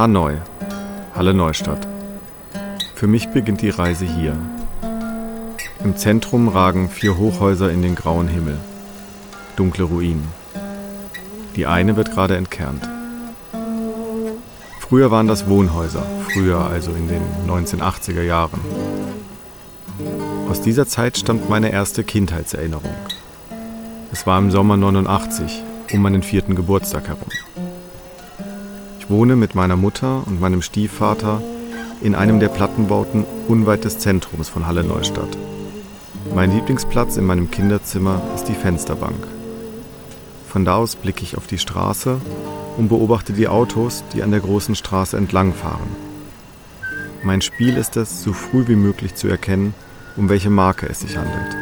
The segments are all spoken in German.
Hanoi, Halle Neustadt. Für mich beginnt die Reise hier. Im Zentrum ragen vier Hochhäuser in den grauen Himmel. Dunkle Ruinen. Die eine wird gerade entkernt. Früher waren das Wohnhäuser, früher also in den 1980er Jahren. Aus dieser Zeit stammt meine erste Kindheitserinnerung. Es war im Sommer 89, um meinen vierten Geburtstag herum. Wohne mit meiner Mutter und meinem Stiefvater in einem der Plattenbauten unweit des Zentrums von Halle Neustadt. Mein Lieblingsplatz in meinem Kinderzimmer ist die Fensterbank. Von da aus blicke ich auf die Straße und beobachte die Autos, die an der großen Straße entlangfahren. Mein Spiel ist es, so früh wie möglich zu erkennen, um welche Marke es sich handelt.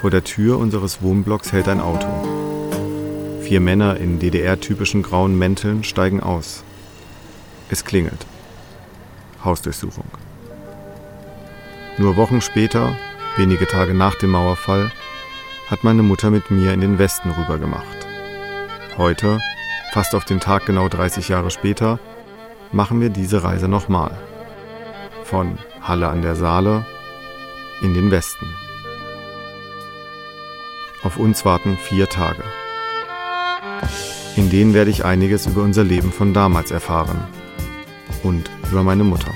Vor der Tür unseres Wohnblocks hält ein Auto. Vier Männer in DDR-typischen grauen Mänteln steigen aus. Es klingelt. Hausdurchsuchung. Nur Wochen später, wenige Tage nach dem Mauerfall, hat meine Mutter mit mir in den Westen rübergemacht. Heute, fast auf den Tag genau 30 Jahre später, machen wir diese Reise nochmal. Von Halle an der Saale in den Westen. Auf uns warten vier Tage. In denen werde ich einiges über unser Leben von damals erfahren und über meine Mutter.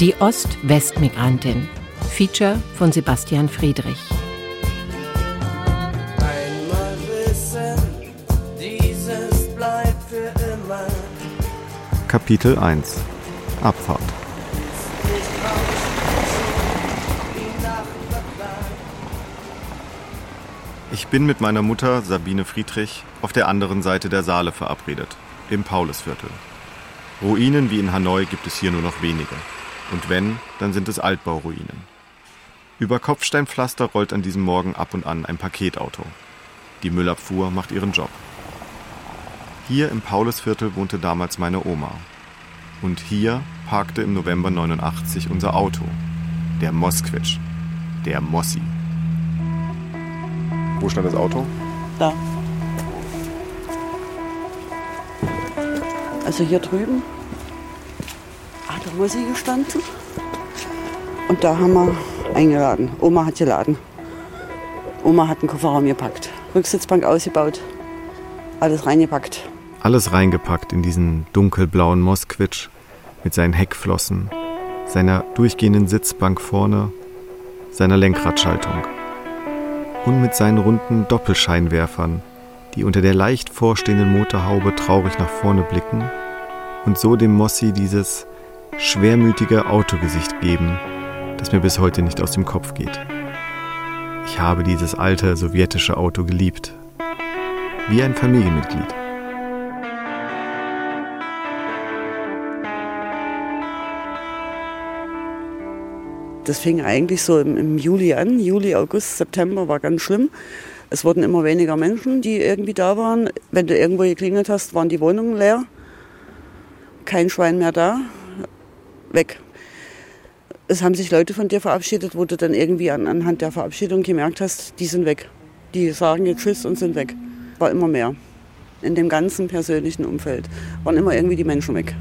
Die Ost-West-Migrantin. Feature von Sebastian Friedrich. Einmal wissen, dieses bleibt für immer. Kapitel 1 Abfahrt bin mit meiner Mutter Sabine Friedrich auf der anderen Seite der Saale verabredet, im Paulusviertel. Ruinen wie in Hanoi gibt es hier nur noch wenige. Und wenn, dann sind es Altbauruinen. Über Kopfsteinpflaster rollt an diesem Morgen ab und an ein Paketauto. Die Müllabfuhr macht ihren Job. Hier im Paulusviertel wohnte damals meine Oma. Und hier parkte im November 89 unser Auto. Der Mosquitsch. Der Mossi. Wo stand das Auto? Da. Also hier drüben hat der Musi gestanden. Und da haben wir eingeladen. Oma hat geladen. Oma hat den Kofferraum gepackt. Rücksitzbank ausgebaut. Alles reingepackt. Alles reingepackt in diesen dunkelblauen Mosquitsch mit seinen Heckflossen, seiner durchgehenden Sitzbank vorne, seiner Lenkradschaltung und mit seinen runden Doppelscheinwerfern, die unter der leicht vorstehenden Motorhaube traurig nach vorne blicken und so dem Mossi dieses schwermütige Autogesicht geben, das mir bis heute nicht aus dem Kopf geht. Ich habe dieses alte sowjetische Auto geliebt, wie ein Familienmitglied. Das fing eigentlich so im, im Juli an. Juli, August, September war ganz schlimm. Es wurden immer weniger Menschen, die irgendwie da waren. Wenn du irgendwo geklingelt hast, waren die Wohnungen leer. Kein Schwein mehr da. Weg. Es haben sich Leute von dir verabschiedet, wo du dann irgendwie an, anhand der Verabschiedung gemerkt hast, die sind weg. Die sagen jetzt Tschüss und sind weg. War immer mehr. In dem ganzen persönlichen Umfeld waren immer irgendwie die Menschen weg.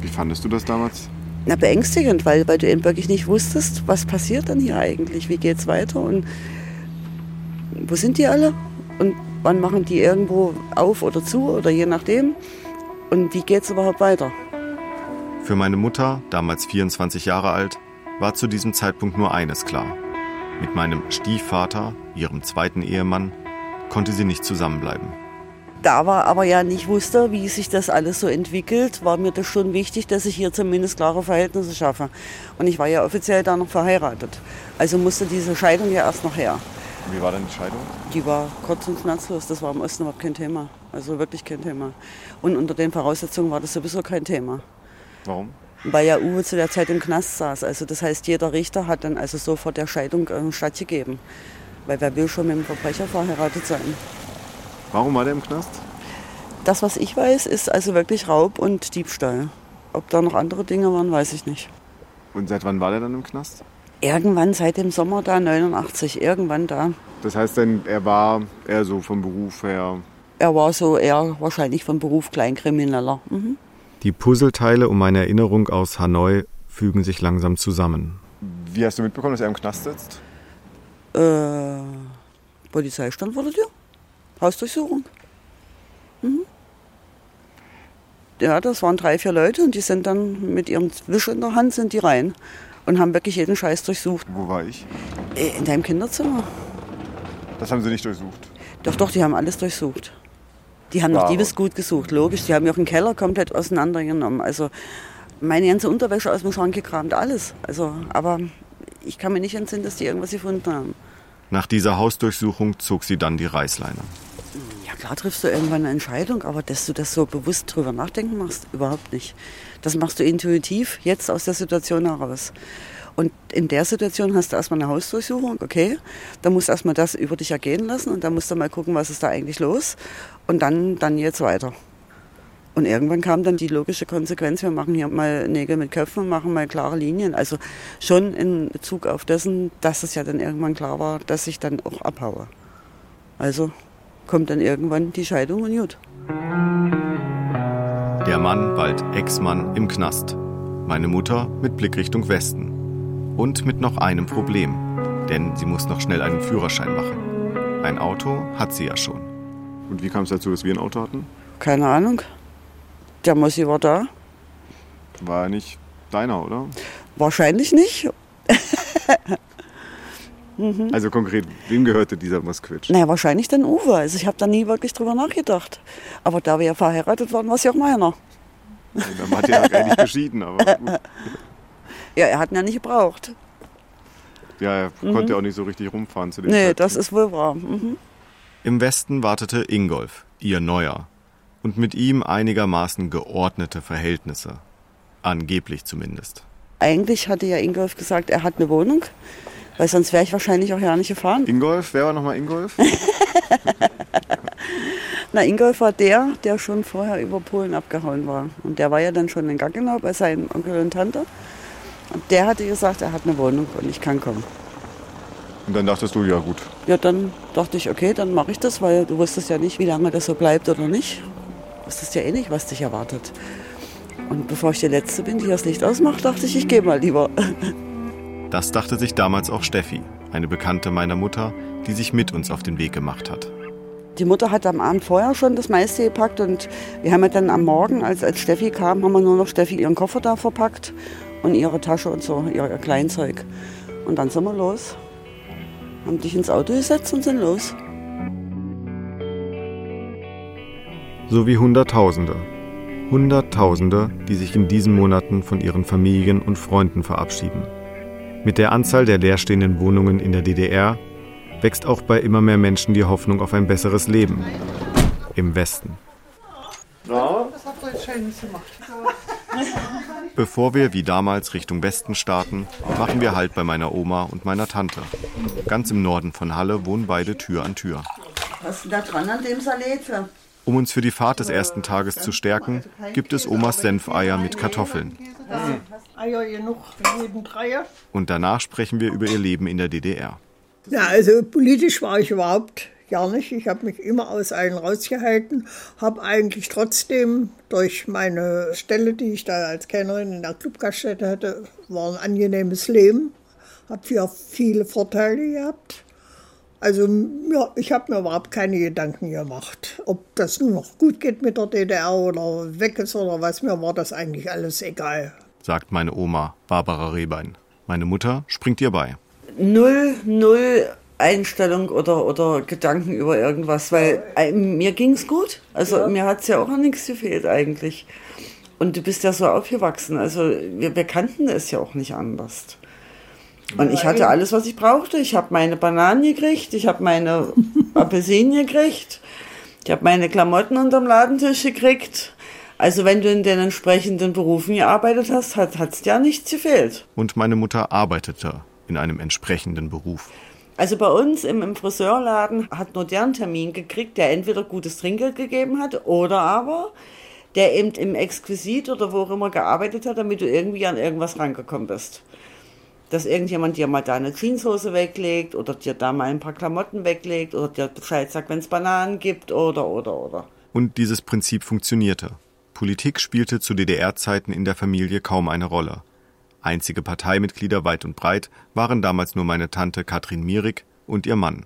Wie fandest du das damals? Na, beängstigend, weil, weil du eben wirklich nicht wusstest, was passiert dann hier eigentlich, wie geht's weiter und wo sind die alle und wann machen die irgendwo auf oder zu oder je nachdem und wie geht's überhaupt weiter. Für meine Mutter, damals 24 Jahre alt, war zu diesem Zeitpunkt nur eines klar. Mit meinem Stiefvater, ihrem zweiten Ehemann, konnte sie nicht zusammenbleiben. Da war aber ja nicht wusste, wie sich das alles so entwickelt, war mir das schon wichtig, dass ich hier zumindest klare Verhältnisse schaffe. Und ich war ja offiziell da noch verheiratet. Also musste diese Scheidung ja erst noch her. Wie war denn die Scheidung? Die war kurz und schmerzlos. Das war im Osten überhaupt kein Thema. Also wirklich kein Thema. Und unter den Voraussetzungen war das sowieso kein Thema. Warum? Weil ja Uwe zu der Zeit im Knast saß. Also das heißt, jeder Richter hat dann also sofort der Scheidung äh, stattgegeben. Weil wer will schon mit dem Verbrecher verheiratet sein? Warum war der im Knast? Das, was ich weiß, ist also wirklich Raub und Diebstahl. Ob da noch andere Dinge waren, weiß ich nicht. Und seit wann war der dann im Knast? Irgendwann seit dem Sommer da, 89, irgendwann da. Das heißt denn, er war eher so vom Beruf her. Er war so eher wahrscheinlich vom Beruf Kleinkrimineller. Mhm. Die Puzzleteile um meine Erinnerung aus Hanoi fügen sich langsam zusammen. Wie hast du mitbekommen, dass er im Knast sitzt? Äh, Polizeistand vor der Tür. Hausdurchsuchung. Mhm. Ja, das waren drei, vier Leute und die sind dann mit ihrem Wisch in der Hand sind die rein und haben wirklich jeden Scheiß durchsucht. Wo war ich? Äh, In deinem Kinderzimmer. Das haben sie nicht durchsucht. Doch, doch, die haben alles durchsucht. Die haben noch Warum? Diebesgut gesucht, logisch. Die haben ja auch den Keller komplett auseinandergenommen. Also meine ganze Unterwäsche aus dem Schrank gekramt, alles. Also, aber ich kann mir nicht entsinnen, dass die irgendwas gefunden haben. Nach dieser Hausdurchsuchung zog sie dann die Reißleine. Klar triffst du irgendwann eine Entscheidung, aber dass du das so bewusst drüber nachdenken machst, überhaupt nicht. Das machst du intuitiv, jetzt aus der Situation heraus. Und in der Situation hast du erstmal eine Hausdurchsuchung, okay. Da musst du erstmal das über dich ergehen lassen und dann musst du mal gucken, was ist da eigentlich los. Und dann, dann jetzt weiter. Und irgendwann kam dann die logische Konsequenz, wir machen hier mal Nägel mit Köpfen machen mal klare Linien. Also schon in Bezug auf dessen, dass es ja dann irgendwann klar war, dass ich dann auch abhaue. Also kommt dann irgendwann die Scheidung und gut. Der Mann, bald Ex-Mann, im Knast. Meine Mutter mit Blick Richtung Westen. Und mit noch einem Problem. Denn sie muss noch schnell einen Führerschein machen. Ein Auto hat sie ja schon. Und wie kam es dazu, dass wir ein Auto hatten? Keine Ahnung. Der Mossi war da. War er nicht deiner, oder? Wahrscheinlich nicht. Also konkret, wem gehörte dieser Mosquitsch? Naja, wahrscheinlich dann Uwe. Also ich habe da nie wirklich drüber nachgedacht. Aber da wir ja verheiratet waren, war es ja auch meiner. Dann hat er ja nicht geschieden, aber gut. Ja, er hat ihn ja nicht gebraucht. Ja, er konnte ja auch nicht so richtig rumfahren zu dem Mhm. Nee, Zeitpunkt. das ist wohl wahr. Mhm. Im Westen wartete Ingolf, ihr Neuer. Und mit ihm einigermaßen geordnete Verhältnisse. Angeblich zumindest. Eigentlich hatte ja Ingolf gesagt, er hat eine Wohnung. Weil sonst wäre ich wahrscheinlich auch ja nicht gefahren. Ingolf, wer war nochmal Ingolf? Na, Ingolf war der, der schon vorher über Polen abgehauen war. Und der war ja dann schon in Gaggenau bei seinem Onkel und Tante. Und der hatte gesagt, er hat eine Wohnung und ich kann kommen. Und dann dachtest du, ja gut, Ja, dann dachte ich, okay, dann mache ich das, weil du wusstest ja nicht, wie lange das so bleibt oder nicht. Du wusstest ja eh nicht, was dich erwartet. Und bevor ich die Letzte bin, die das Licht ausmacht, dachte ich, ich gehe mal lieber. Das dachte sich damals auch Steffi, eine Bekannte meiner Mutter, die sich mit uns auf den Weg gemacht hat. Die Mutter hat am Abend vorher schon das meiste gepackt und wir haben ja dann am Morgen, als, als Steffi kam, haben wir nur noch Steffi ihren Koffer da verpackt und ihre Tasche und so, ihr, ihr Kleinzeug. Und dann sind wir los, haben dich ins Auto gesetzt und sind los. So wie Hunderttausende. Hunderttausende, die sich in diesen Monaten von ihren Familien und Freunden verabschieden. Mit der Anzahl der leerstehenden Wohnungen in der DDR wächst auch bei immer mehr Menschen die Hoffnung auf ein besseres Leben. Im Westen. Bevor wir wie damals Richtung Westen starten, machen wir Halt bei meiner Oma und meiner Tante. Ganz im Norden von Halle wohnen beide Tür an Tür. Was ist denn da dran an dem Salat für? Um uns für die Fahrt des ersten Tages zu stärken, gibt es Omas Senfeier mit Kartoffeln. Eier genug für jeden Dreier. Und danach sprechen wir über ihr Leben in der DDR. Ja, also politisch war ich überhaupt gar nicht. Ich habe mich immer aus allen rausgehalten, habe eigentlich trotzdem durch meine Stelle, die ich da als Kennerin in der Clubgaststätte hatte, war ein angenehmes Leben, habe ja viele Vorteile gehabt. Also ja, ich habe mir überhaupt keine Gedanken gemacht, ob das nun noch gut geht mit der DDR oder weg ist oder was. Mir war das eigentlich alles egal. sagt meine Oma Barbara Rehbein. Meine Mutter springt ihr bei. null, null Einstellung oder, oder Gedanken über irgendwas, weil äh, mir ging's gut. Also mir hat's ja auch an nichts gefehlt eigentlich. Und du bist ja so aufgewachsen, also wir, wir kannten es ja auch nicht anders. Und ich hatte alles, was ich brauchte. Ich habe meine Bananen gekriegt, ich habe meine Apfelsinen gekriegt, ich habe meine Klamotten unterm Ladentisch gekriegt. Also wenn du in den entsprechenden Berufen gearbeitet hast, hat hat's dir nichts gefehlt. Und meine Mutter arbeitete in einem entsprechenden Beruf. Also bei uns im, im Friseurladen hat nur der einen Termin gekriegt, der entweder gutes Trinkgeld gegeben hat oder aber der eben im Exquisit oder wo auch immer gearbeitet hat, damit du irgendwie an irgendwas rangekommen bist. Dass irgendjemand dir mal da eine Jeanshose weglegt oder dir da mal ein paar Klamotten weglegt oder dir Bescheid sagt, wenn es Bananen gibt oder, oder, oder. Und dieses Prinzip funktionierte. Politik spielte zu DDR-Zeiten in der Familie kaum eine Rolle. Einzige Parteimitglieder weit und breit waren damals nur meine Tante Katrin Mierig und ihr Mann.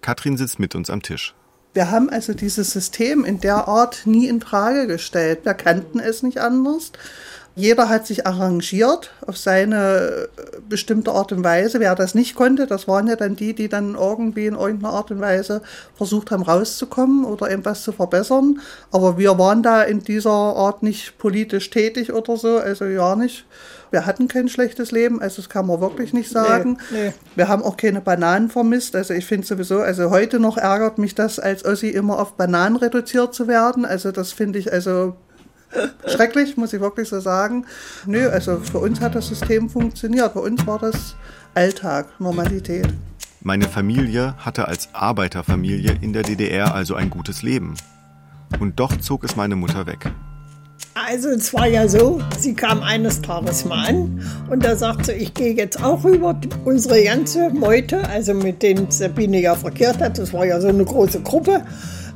Katrin sitzt mit uns am Tisch. Wir haben also dieses System in der Art nie in Frage gestellt. Wir kannten es nicht anders. Jeder hat sich arrangiert auf seine äh, bestimmte Art und Weise. Wer das nicht konnte, das waren ja dann die, die dann irgendwie in irgendeiner Art und Weise versucht haben, rauszukommen oder etwas zu verbessern. Aber wir waren da in dieser Art nicht politisch tätig oder so, also ja nicht. Wir hatten kein schlechtes Leben, also das kann man wirklich nicht sagen. Nee, nee. Wir haben auch keine Bananen vermisst. Also ich finde sowieso, also heute noch ärgert mich das, als Ossi immer auf Bananen reduziert zu werden. Also das finde ich also schrecklich, muss ich wirklich so sagen. Nö, also für uns hat das System funktioniert. Bei uns war das Alltag, Normalität. Meine Familie hatte als Arbeiterfamilie in der DDR also ein gutes Leben. Und doch zog es meine Mutter weg. Also es war ja so, sie kam eines Tages mal an und da sagte sie, ich gehe jetzt auch rüber. Unsere ganze Meute, also mit denen Sabine ja verkehrt hat, das war ja so eine große Gruppe,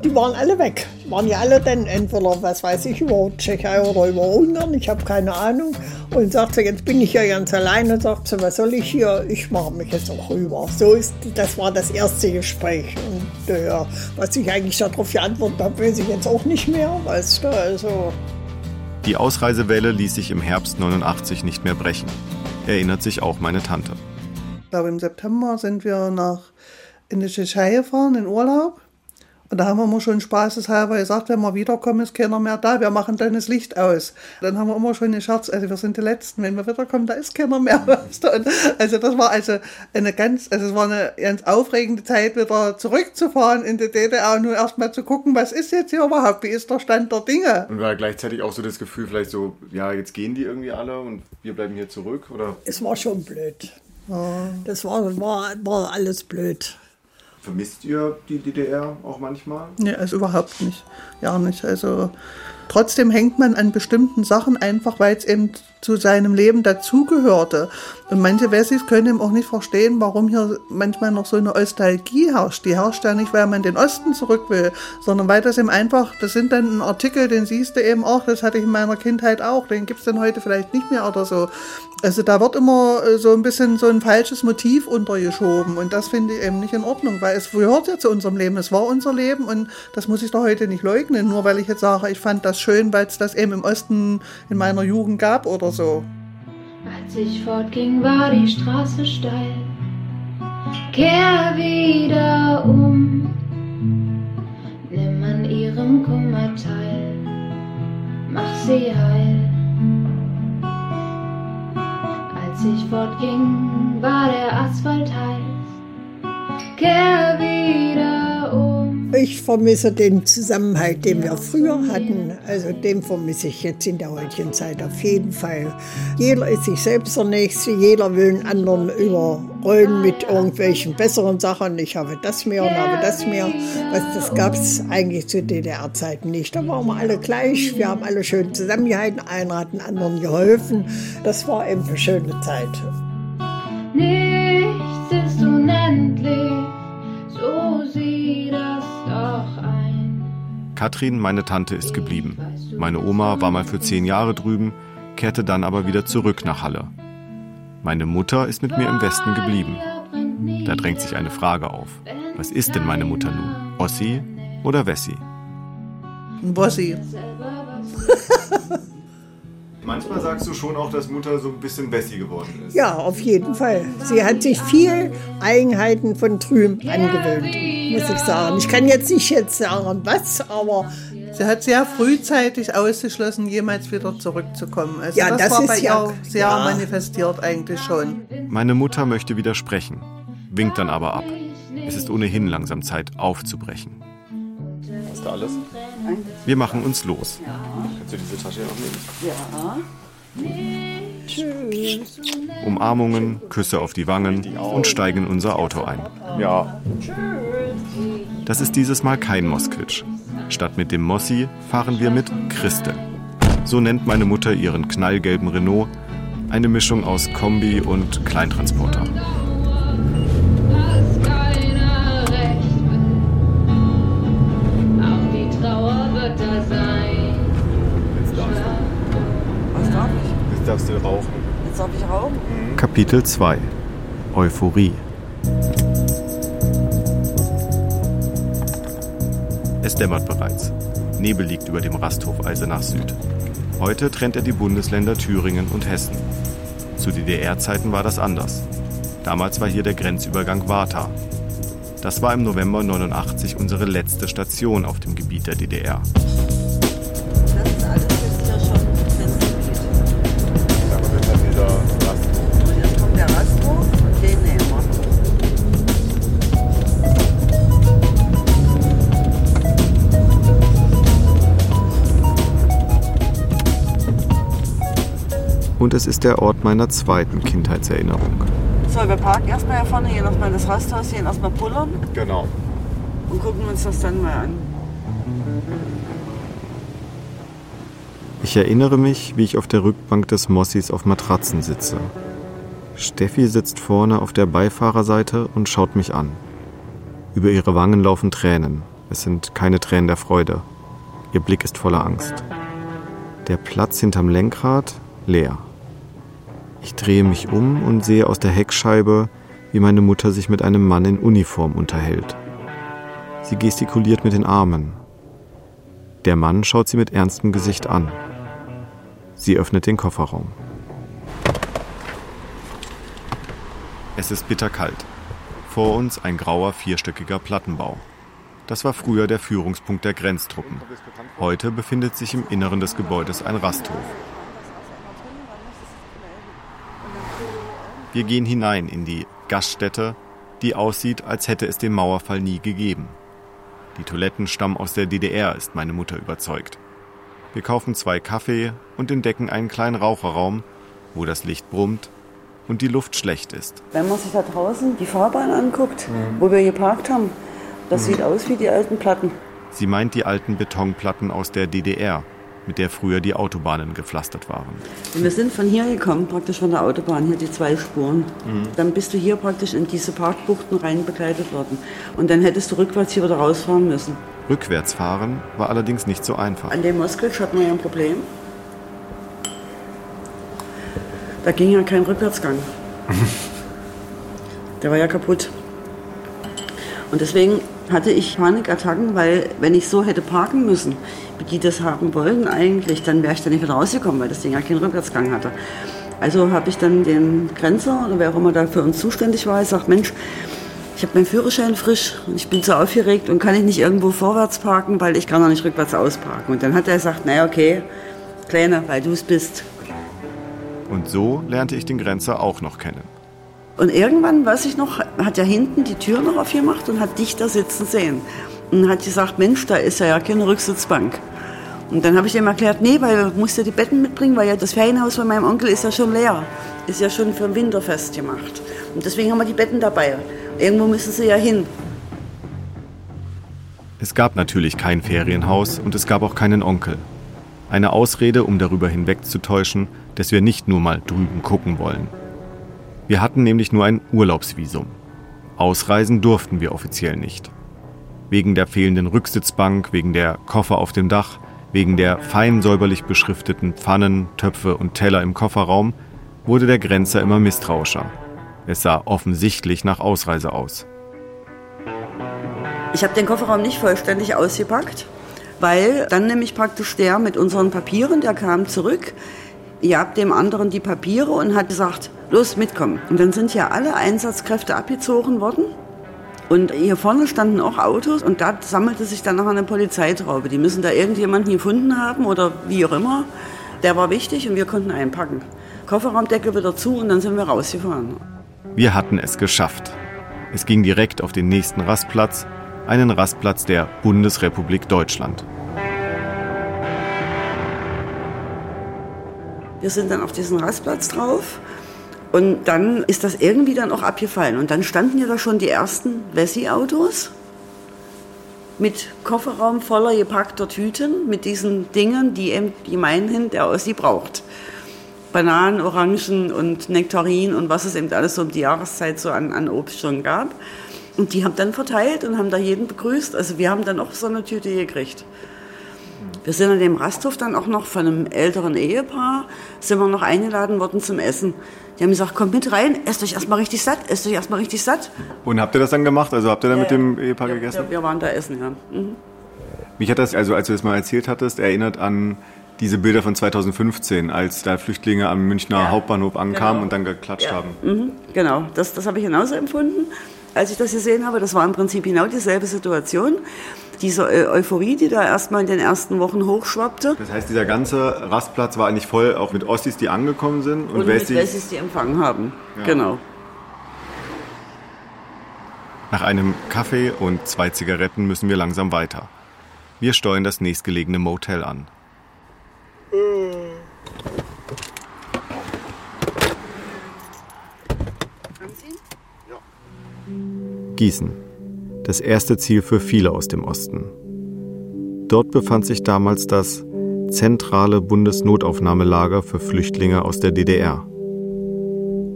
die waren alle weg. Die waren ja alle dann entweder, was weiß ich, über Tschechei oder über Ungarn, ich habe keine Ahnung. Und sagte, jetzt bin ich ja ganz alleine. Sagt sie, was soll ich hier? Ich mache mich jetzt auch rüber. So ist, das war das erste Gespräch. Und äh, was ich eigentlich darauf geantwortet habe, weiß ich jetzt auch nicht mehr. Weißt du, also die Ausreisewelle ließ sich im Herbst 89 nicht mehr brechen. Erinnert sich auch meine Tante. Ich glaube, im September sind wir nach in die Tschechei gefahren, in Urlaub. Und da haben wir immer schon spaßeshalber gesagt, wenn wir wiederkommen, ist keiner mehr da, wir machen dann das Licht aus. Dann haben wir immer schon gescherzt, also wir sind die Letzten, wenn wir wiederkommen, da ist keiner mehr. also das war also eine ganz, also es war eine ganz aufregende Zeit, wieder zurückzufahren in die DDR und nur erstmal zu gucken, was ist jetzt hier überhaupt, wie ist der Stand der Dinge. Und war gleichzeitig auch so das Gefühl, vielleicht so, ja, jetzt gehen die irgendwie alle und wir bleiben hier zurück, oder? Es war schon blöd. Das war, war, war alles blöd. Vermisst ihr die DDR auch manchmal? Nee, also überhaupt nicht. Ja, nicht. Also trotzdem hängt man an bestimmten Sachen einfach, weil es eben zu seinem Leben dazugehörte. Und manche Wessis können eben auch nicht verstehen, warum hier manchmal noch so eine Nostalgie herrscht. Die herrscht ja nicht, weil man den Osten zurück will, sondern weil das eben einfach, das sind dann ein Artikel, den siehst du eben auch, das hatte ich in meiner Kindheit auch, den gibt es dann heute vielleicht nicht mehr oder so. Also da wird immer äh, so ein bisschen so ein falsches Motiv untergeschoben und das finde ich eben nicht in Ordnung, weil es gehört ja zu unserem Leben, es war unser Leben und das muss ich doch heute nicht leugnen, nur weil ich jetzt sage, ich fand das schön, weil es das eben im Osten in meiner Jugend gab oder so. Als ich fortging, war die Straße steil. Kehr wieder um, nimm an ihrem Kummer teil, mach sie heil. Als ich fortging, war der Asphalt heiß. Kehr wieder. Ich vermisse den Zusammenhalt, den wir früher hatten. Also den vermisse ich jetzt in der heutigen Zeit auf jeden Fall. Jeder ist sich selbst der Nächste, jeder will einen anderen überrollen mit irgendwelchen besseren Sachen. Ich habe das mehr und habe das mehr. Was, das gab es eigentlich zu DDR-Zeiten nicht. Da waren wir alle gleich, wir haben alle schön zusammengehalten, einer hat den anderen geholfen. Das war eben eine schöne Zeit. Katrin, meine Tante, ist geblieben. Meine Oma war mal für zehn Jahre drüben, kehrte dann aber wieder zurück nach Halle. Meine Mutter ist mit mir im Westen geblieben. Da drängt sich eine Frage auf. Was ist denn meine Mutter nun? Ossi oder Wessi? Bossi. Manchmal sagst du schon auch, dass Mutter so ein bisschen Bessie geworden ist. Ja, auf jeden Fall. Sie hat sich viel Eigenheiten von drüben angewöhnt, muss ich sagen. Ich kann jetzt nicht jetzt sagen, was, aber Sie hat sehr frühzeitig ausgeschlossen, jemals wieder zurückzukommen. Also Ja, das, das war ist bei ja- ihr sehr ja. manifestiert eigentlich schon. Meine Mutter möchte widersprechen, winkt dann aber ab. Es ist ohnehin langsam Zeit aufzubrechen. Hast du alles? Wir machen uns los. Kannst du diese Tasche noch nehmen? Umarmungen, Küsse auf die Wangen und steigen in unser Auto ein. Ja. Das ist dieses Mal kein Moskwitsch. Statt mit dem Mossi fahren wir mit Christel. So nennt meine Mutter ihren knallgelben Renault, Eine Mischung aus Kombi und Kleintransporter. Jetzt darfst du rauchen. Jetzt darf ich rauchen. Kapitel 2 Euphorie Es dämmert bereits. Nebel liegt über dem Rasthof Eisenach Süd. Heute trennt er die Bundesländer Thüringen und Hessen. Zu DDR-Zeiten war das anders. Damals war hier der Grenzübergang Warta. Das war im November 89 unsere letzte Station auf dem Gebiet der DDR. Und es ist der Ort meiner zweiten Kindheitserinnerung. So, wir parken erstmal hier vorne, gehen erstmal in das Rasthaus, gehen erstmal pullern Genau. und gucken uns das dann mal an. Ich erinnere mich, wie ich auf der Rückbank des Mossis auf Matratzen sitze. Steffi sitzt vorne auf der Beifahrerseite und schaut mich an. Über ihre Wangen laufen Tränen. Es sind keine Tränen der Freude. Ihr Blick ist voller Angst. Der Platz hinterm Lenkrad leer. Ich drehe mich um und sehe aus der Heckscheibe, wie meine Mutter sich mit einem Mann in Uniform unterhält. Sie gestikuliert mit den Armen. Der Mann schaut sie mit ernstem Gesicht an. Sie öffnet den Kofferraum. Es ist bitterkalt. Vor uns ein grauer vierstöckiger Plattenbau. Das war früher der Führungspunkt der Grenztruppen. Heute befindet sich im Inneren des Gebäudes ein Rasthof. Wir gehen hinein in die Gaststätte, die aussieht, als hätte es den Mauerfall nie gegeben. Die Toiletten stammen aus der DDR, ist meine Mutter überzeugt. Wir kaufen zwei Kaffee und entdecken einen kleinen Raucherraum, wo das Licht brummt und die Luft schlecht ist. Wenn man sich da draußen die Fahrbahn anguckt, wo wir geparkt haben, das sieht aus wie die alten Platten. Sie meint die alten Betonplatten aus der DDR, mit der früher die Autobahnen gepflastert waren. Wir sind von hier gekommen, praktisch von der Autobahn, hier die zwei Spuren. Dann bist du hier praktisch in diese Parkbuchten rein begleitet worden. Und dann hättest du rückwärts hier wieder rausfahren müssen. Rückwärts fahren war allerdings nicht so einfach. An dem Moskowitsch hatten wir ja ein Problem. Da ging ja kein Rückwärtsgang. Der war ja kaputt. Und deswegen hatte ich Panikattacken, weil wenn ich so hätte parken müssen, wie die das haben wollten eigentlich, dann wäre ich da nicht wieder rausgekommen, weil das Ding ja keinen Rückwärtsgang hatte. Also habe ich dann den Grenzer oder wer auch immer da für uns zuständig war, gesagt, Mensch, ich habe meinen Führerschein frisch und ich bin so aufgeregt und kann ich nicht irgendwo vorwärts parken, weil ich kann auch nicht rückwärts ausparken. Und dann hat er gesagt, naja, okay, Kleiner, weil du es bist. Und so lernte ich den Grenzer auch noch kennen. Und irgendwann, weiß ich noch, hat er hinten die Tür noch aufgemacht und hat dich da sitzen sehen. Und hat gesagt, Mensch, da ist ja keine Rücksitzbank. Und dann habe ich ihm erklärt, nee, weil du musst ja die Betten mitbringen, weil ja das Ferienhaus von meinem Onkel ist ja schon leer. Ist ja schon für den Winterfest gemacht. Und deswegen haben wir die Betten dabei. Irgendwo müssen sie ja hin. Es gab natürlich kein Ferienhaus und es gab auch keinen Onkel. Eine Ausrede, um darüber hinwegzutäuschen, dass wir nicht nur mal drüben gucken wollen. Wir hatten nämlich nur ein Urlaubsvisum. Ausreisen durften wir offiziell nicht. Wegen der fehlenden Rücksitzbank, wegen der Koffer auf dem Dach, wegen der fein säuberlich beschrifteten Pfannen, Töpfe und Teller im Kofferraum wurde der Grenzer immer misstrauischer. Es sah offensichtlich nach Ausreise aus. Ich habe den Kofferraum nicht vollständig ausgepackt, weil dann nämlich praktisch der mit unseren Papieren, der kam zurück, ihr habt dem anderen die Papiere und hat gesagt, los mitkommen. Und dann sind ja alle Einsatzkräfte abgezogen worden. Und hier vorne standen auch Autos und da sammelte sich dann noch eine Polizeitraube. Die müssen da irgendjemanden gefunden haben oder wie auch immer. Der war wichtig und wir konnten einpacken. Kofferraumdeckel wieder zu und dann sind wir rausgefahren. Wir hatten es geschafft. Es ging direkt auf den nächsten Rastplatz, einen Rastplatz der Bundesrepublik Deutschland. Wir sind dann auf diesen Rastplatz drauf und dann ist das irgendwie dann auch abgefallen. Und dann standen ja da schon die ersten Wessi-Autos mit Kofferraum voller gepackter Tüten, mit diesen Dingen, die eben gemeinhin der Ossi braucht. Bananen, Orangen und Nektarin und was es eben alles so um die Jahreszeit so an, an Obst schon gab. Und die haben dann verteilt und haben da jeden begrüßt. Also wir haben dann auch so eine Tüte gekriegt. Wir sind an dem Rasthof dann auch noch von einem älteren Ehepaar, sind wir noch eingeladen worden zum Essen. Die haben gesagt, kommt mit rein, esst euch erstmal richtig satt, esst euch erstmal richtig satt. Und habt ihr das dann gemacht? Also habt ihr dann mit dem Ehepaar Ja, gegessen? ja, wir waren da essen, ja. Mhm. Mich hat das, also als du das mal erzählt hattest, erinnert an diese Bilder von 2015, als da Flüchtlinge am Münchner Ja, Hauptbahnhof ankamen genau. und dann geklatscht Ja. haben. Mhm, genau, das, das habe ich genauso empfunden. Als ich das gesehen habe, das war im Prinzip genau dieselbe Situation. Diese Euphorie, die da erstmal in den ersten Wochen hochschwappte. Das heißt, dieser ganze Rastplatz war eigentlich voll auch mit Ossis, die angekommen sind und, Und Wessis. mit Wessis, die empfangen haben. Ja. Genau. Nach einem Kaffee und zwei Zigaretten müssen wir langsam weiter. Wir steuern das nächstgelegene Motel an. Gießen. Das erste Ziel für viele aus dem Osten. Dort befand sich damals das zentrale Bundesnotaufnahmelager für Flüchtlinge aus der DDR.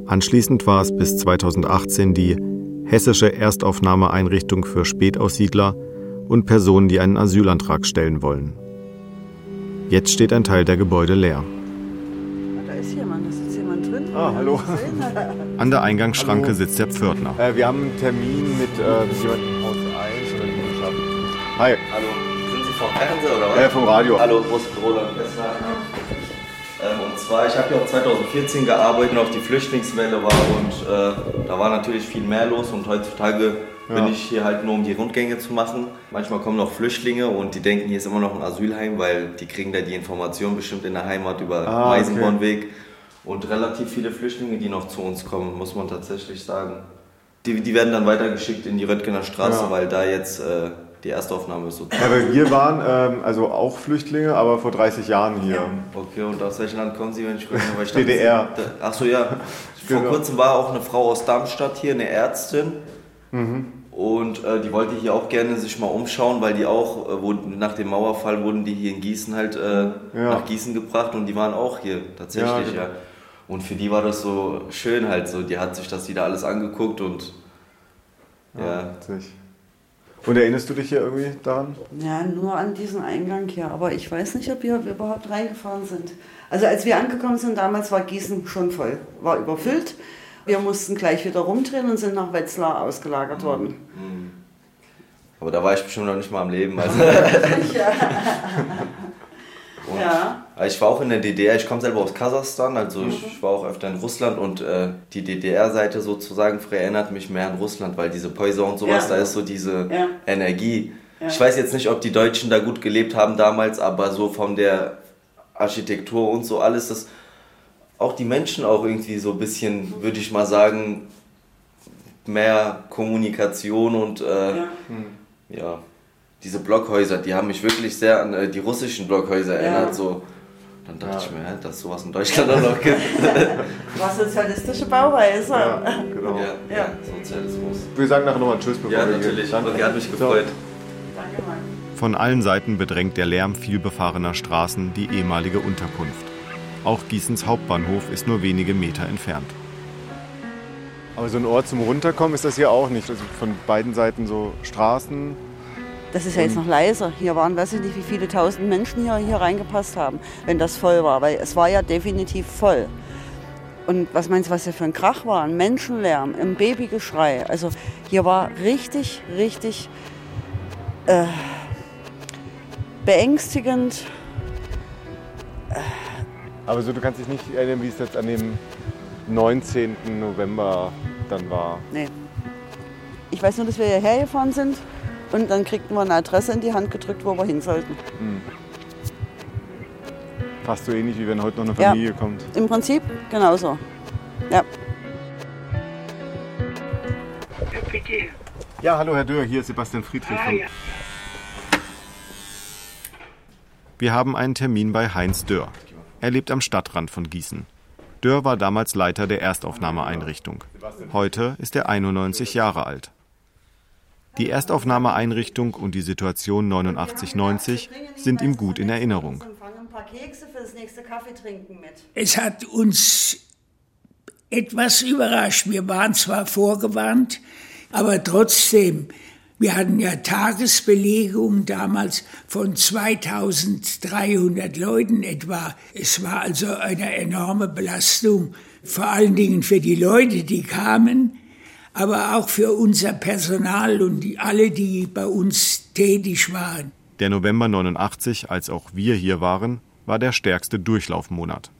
Anschließend war es bis 2018 die Hessische Erstaufnahmeeinrichtung für Spätaussiedler und Personen, die einen Asylantrag stellen wollen. Jetzt steht ein Teil der Gebäude leer. Ah, hallo. An der Eingangsschranke Hallo. sitzt der Pförtner. Äh, wir haben einen Termin mit, äh, jemandem im Haus 1 oder schaffen. Hi, Hallo, sind Sie vom Fernseher oder was? äh, vom Radio. Hallo, Prost, Roland. Ähm, und zwar, ich habe ja auch 2014 gearbeitet, auf die Flüchtlingswelle war und äh, da war natürlich viel mehr los und heutzutage bin Ja. ich hier halt nur, um die Rundgänge zu machen. Manchmal kommen noch Flüchtlinge und die denken, hier ist immer noch ein Asylheim, weil die kriegen da die Informationen bestimmt in der Heimat über Ah, okay. Und relativ viele Flüchtlinge, die noch zu uns kommen, muss man tatsächlich sagen. Die, die werden dann weitergeschickt in die Röttgener Straße, Ja. weil da jetzt äh, die Erstaufnahme ist sozusagen. Ja, wir waren ähm, also auch Flüchtlinge, aber vor 30 Jahren hier. Okay, und aus welchem Land kommen Sie, wenn ich darf? Weil ich DDR. dachte, Ach so, ja. Vor Genau. kurzem war auch eine Frau aus Darmstadt hier, eine Ärztin. Mhm. Und äh, die wollte hier auch gerne sich mal umschauen, weil die auch, äh, wurden, nach dem Mauerfall wurden die hier in Gießen halt äh, Ja. nach Gießen gebracht und die waren auch hier tatsächlich, Ja, ja. Und für die war das so schön halt so, die hat sich das wieder alles angeguckt und ja. Witzig. Und erinnerst du dich hier irgendwie daran? Ja, nur an diesen Eingang hier. Aber ich weiß nicht, ob wir überhaupt reingefahren sind. Also als wir angekommen sind, damals war Gießen schon voll, war überfüllt. Wir mussten gleich wieder rumdrehen und sind nach Wetzlar ausgelagert worden. Aber da war ich bestimmt noch nicht mal am Leben. Also. Und Ja. Ich war auch in der DDR, ich komme selber aus Kasachstan, also Mhm. ich war auch öfter in Russland und äh, die DDR-Seite sozusagen erinnert mich mehr an Russland, weil diese Päuser und sowas, Ja. da ist so diese Ja. Energie. Ja. Ich weiß jetzt nicht, ob die Deutschen da gut gelebt haben damals, aber so von der Architektur und so alles, das auch die Menschen auch irgendwie so ein bisschen, würde ich mal sagen, mehr Kommunikation und äh, Ja. Ja, diese Blockhäuser, die haben mich wirklich sehr an äh, die russischen Blockhäuser erinnert. So. Dann dachte ich mir, ja, dass sowas in Deutschland auch noch gibt. War sozialistische Bauweise. Ja, genau. ja, ja, Sozialismus. Wir sagen nachher nochmal Tschüss, bevor Ja, wir gehen. natürlich. Danke. Okay, hat mich gefreut. Danke mal. Von allen Seiten bedrängt der Lärm vielbefahrener Straßen die ehemalige Unterkunft. Auch Gießens Hauptbahnhof ist nur wenige Meter entfernt. Aber so ein Ort zum Runterkommen ist das hier auch nicht. Also von beiden Seiten so Straßen. Das ist ja jetzt noch leiser. Hier waren, weiß ich nicht, wie viele tausend Menschen hier, hier reingepasst haben, wenn das voll war. Weil es war ja definitiv voll. Und was meinst du, was hier für ein Krach war? Ein Menschenlärm, ein Babygeschrei. Also hier war richtig, richtig äh, beängstigend. Aber so, du kannst dich nicht erinnern, wie es jetzt an dem 19. November dann war. Nee. Ich weiß nur, dass wir hierher gefahren sind und dann kriegten wir eine Adresse in die Hand gedrückt, wo wir hin sollten. Fast so ähnlich, wie wenn heute noch eine Ja. Familie kommt. Im Prinzip genauso. Ja. Ja, hallo Herr Dürr, hier ist Sebastian Friedrich. von Wir haben einen Termin bei Heinz Dörr. Er lebt am Stadtrand von Gießen. Dörr war damals Leiter der Erstaufnahmeeinrichtung. Heute ist er 91 Jahre alt. Die Erstaufnahmeeinrichtung und die Situation 89-90 sind ihm gut in Erinnerung. Es hat uns etwas überrascht. Wir waren zwar vorgewarnt, aber trotzdem, wir hatten ja Tagesbelegungen damals von 2300 Leuten etwa. Es war also eine enorme Belastung, vor allen Dingen für die Leute, die kamen, aber auch für unser Personal und die, alle, die bei uns tätig waren. Der November 89, als auch wir hier waren, war der stärkste Durchlaufmonat.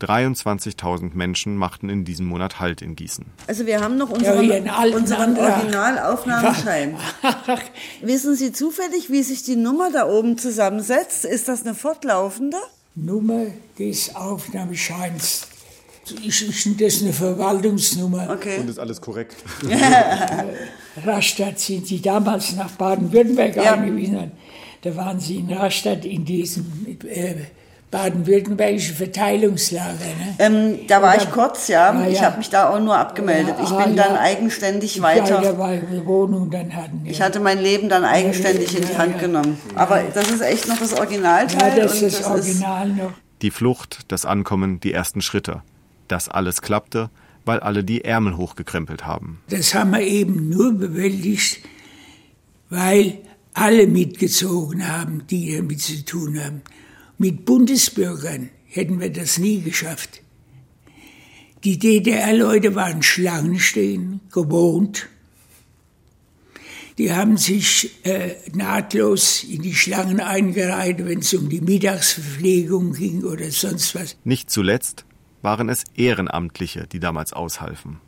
23.000 Menschen machten in diesem Monat Halt in Gießen. Also wir haben noch Ja, unseren, alten unseren. Originalaufnahmeschein. Wissen Sie zufällig, wie sich die Nummer da oben zusammensetzt? Ist das eine fortlaufende? Nummer des Aufnahmescheins. Ist, ist das eine Verwaltungsnummer? Okay. Und ist alles korrekt. Rastatt sind Sie damals nach Baden-Württemberg Ja. eingewiesen. Da waren Sie in Rastatt in diesem äh, baden-württembergischen Verteilungslager. Ne? Ähm, da war Und ich kurz, ja. Ja, Ich ja. habe mich da auch nur abgemeldet. Ich Ah, bin ja. dann eigenständig Ja, weiter. da war eine Wohnung dann hatten. Ja. Ich hatte mein Leben dann eigenständig in die Ja, Hand ja. genommen. Aber das ist echt noch das Originalteil. ja, das und ist das Original noch. Die Flucht, das Ankommen, die ersten Schritte. Das alles klappte, weil alle die Ärmel hochgekrempelt haben. Das haben wir eben nur bewältigt, weil alle mitgezogen haben, die damit zu tun haben. Mit Bundesbürgern hätten wir das nie geschafft. Die DDR-Leute waren Schlangen stehen, gewohnt. Die haben sich äh, nahtlos in die Schlangen eingereiht, wenn es um die Mittagsverpflegung ging oder sonst was. Nicht zuletzt waren es Ehrenamtliche, die damals aushalfen.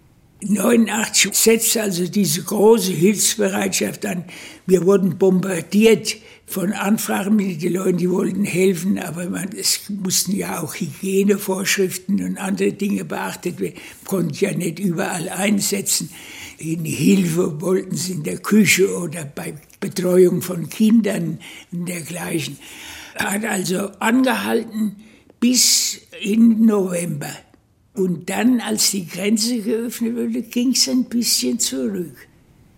89 setzte also diese große Hilfsbereitschaft an. Wir wurden bombardiert von Anfragen mit den Leuten, die wollten helfen, aber man, es mussten ja auch Hygienevorschriften und andere Dinge beachtet werden. Man konnte ja nicht überall einsetzen. In Hilfe wollten sie in der Küche oder bei Betreuung von Kindern und dergleichen. Hat also angehalten bis in November. Und dann, als die Grenze geöffnet wurde, ging es ein bisschen zurück.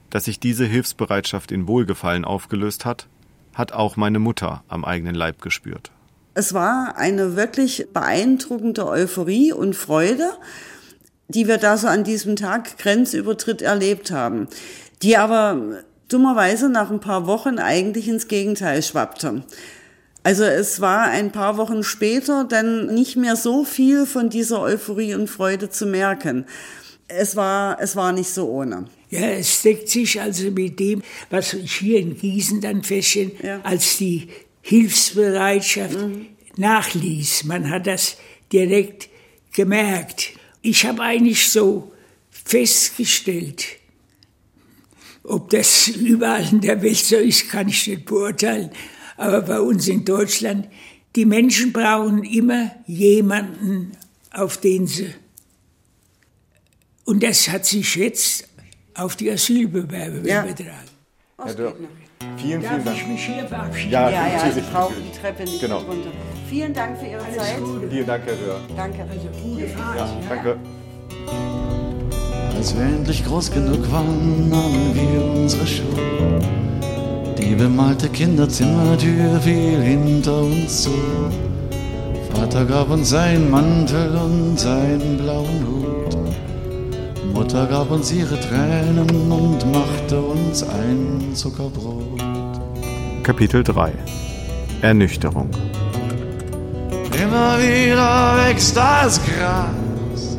Dass sich diese Hilfsbereitschaft in Wohlgefallen aufgelöst hat, hat auch meine Mutter am eigenen Leib gespürt. Es war eine wirklich beeindruckende Euphorie und Freude, die wir da so an diesem Tag Grenzübertritt erlebt haben, die aber dummerweise nach ein paar Wochen eigentlich ins Gegenteil schwappte. Also es war ein paar Wochen später dann nicht mehr so viel von dieser Euphorie und Freude zu merken. Es war, es war nicht so ohne. Ja, es deckt sich also mit dem, was ich hier in Gießen dann feststelle, Ja. als die Hilfsbereitschaft nachließ. Man hat das direkt gemerkt. Ich habe eigentlich so festgestellt, ob das überall in der Welt so ist, kann ich nicht beurteilen. Aber bei uns in Deutschland, die Menschen brauchen immer jemanden, auf den sie und das hat sich jetzt auf die Asylbewerber Ja. übertragen. Herr Dörr, vielen, Darf vielen Dank. ich mich hier verabschieden? Ja, Ja, ja, ich brauche die Treppe nicht Genau. runter. Vielen Dank für Ihre Zeit. Vielen Dank, Herr Dörr. Danke. Also gute Fahrt. Ja, danke. Als wir endlich groß genug waren, nahmen wir unsere Schuhe. Die bemalte Kinderzimmertür fiel hinter uns zu. Vater gab uns seinen Mantel und seinen blauen Hut. Mutter gab uns ihre Tränen und machte uns ein Zuckerbrot. Kapitel 3 Ernüchterung. Immer wieder wächst das Gras,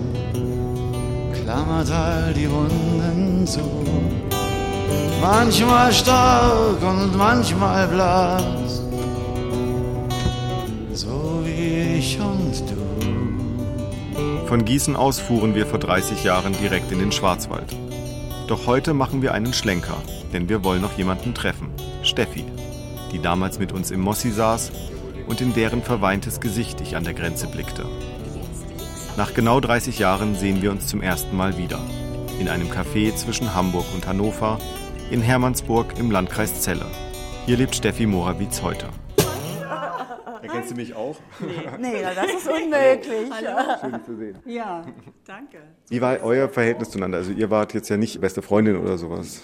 klammert all die Wunden zu. Manchmal stark und manchmal blass, so wie ich und du. Von Gießen aus fuhren wir vor 30 Jahren direkt in den Schwarzwald. Doch heute machen wir einen Schlenker, denn wir wollen noch jemanden treffen. Steffi, die damals mit uns im Mossi saß und in deren verweintes Gesicht ich an der Grenze blickte. Nach genau 30 Jahren sehen wir uns zum ersten Mal wieder. In einem Café zwischen Hamburg und Hannover, in Hermannsburg im Landkreis Celle. Hier lebt Steffi Morawitz heute. Erkennst du mich auch? Nee, na, das ist unmöglich. Schön dich zu sehen. Ja, danke. Wie war euer Verhältnis zueinander? Also ihr wart jetzt ja nicht beste Freundin oder sowas.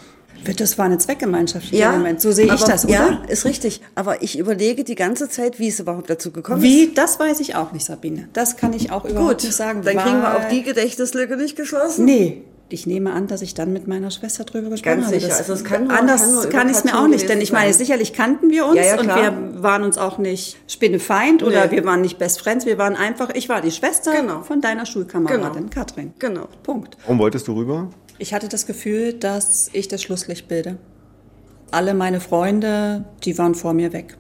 Das war eine Zweckgemeinschaft in dem Moment. So sehe ich das, oder? Ja, ist richtig. Aber ich überlege die ganze Zeit, wie es überhaupt dazu gekommen Wie, ist. das weiß ich auch nicht, Sabine. Das kann ich auch überhaupt Gut, nicht sagen. dann kriegen wir auch die Gedächtnislücke nicht geschlossen. Nee. Ich nehme an, dass ich dann mit meiner Schwester drüber gesprochen Ganz habe. sicher. Das- Also es kann nur- anders kann nur kann, ich es mir auch nicht, denn ich meine, sicherlich kannten wir uns Ja, ja, und wir waren uns auch nicht Spinnefeind oder Nee. wir waren nicht Best Friends, wir waren einfach, ich war die Schwester von deiner Schulkameradin Genau. Katrin. Genau. Punkt. Warum wolltest du rüber? Ich hatte das Gefühl, dass ich das Schlusslicht bilde. Alle meine Freunde, die waren vor mir weg.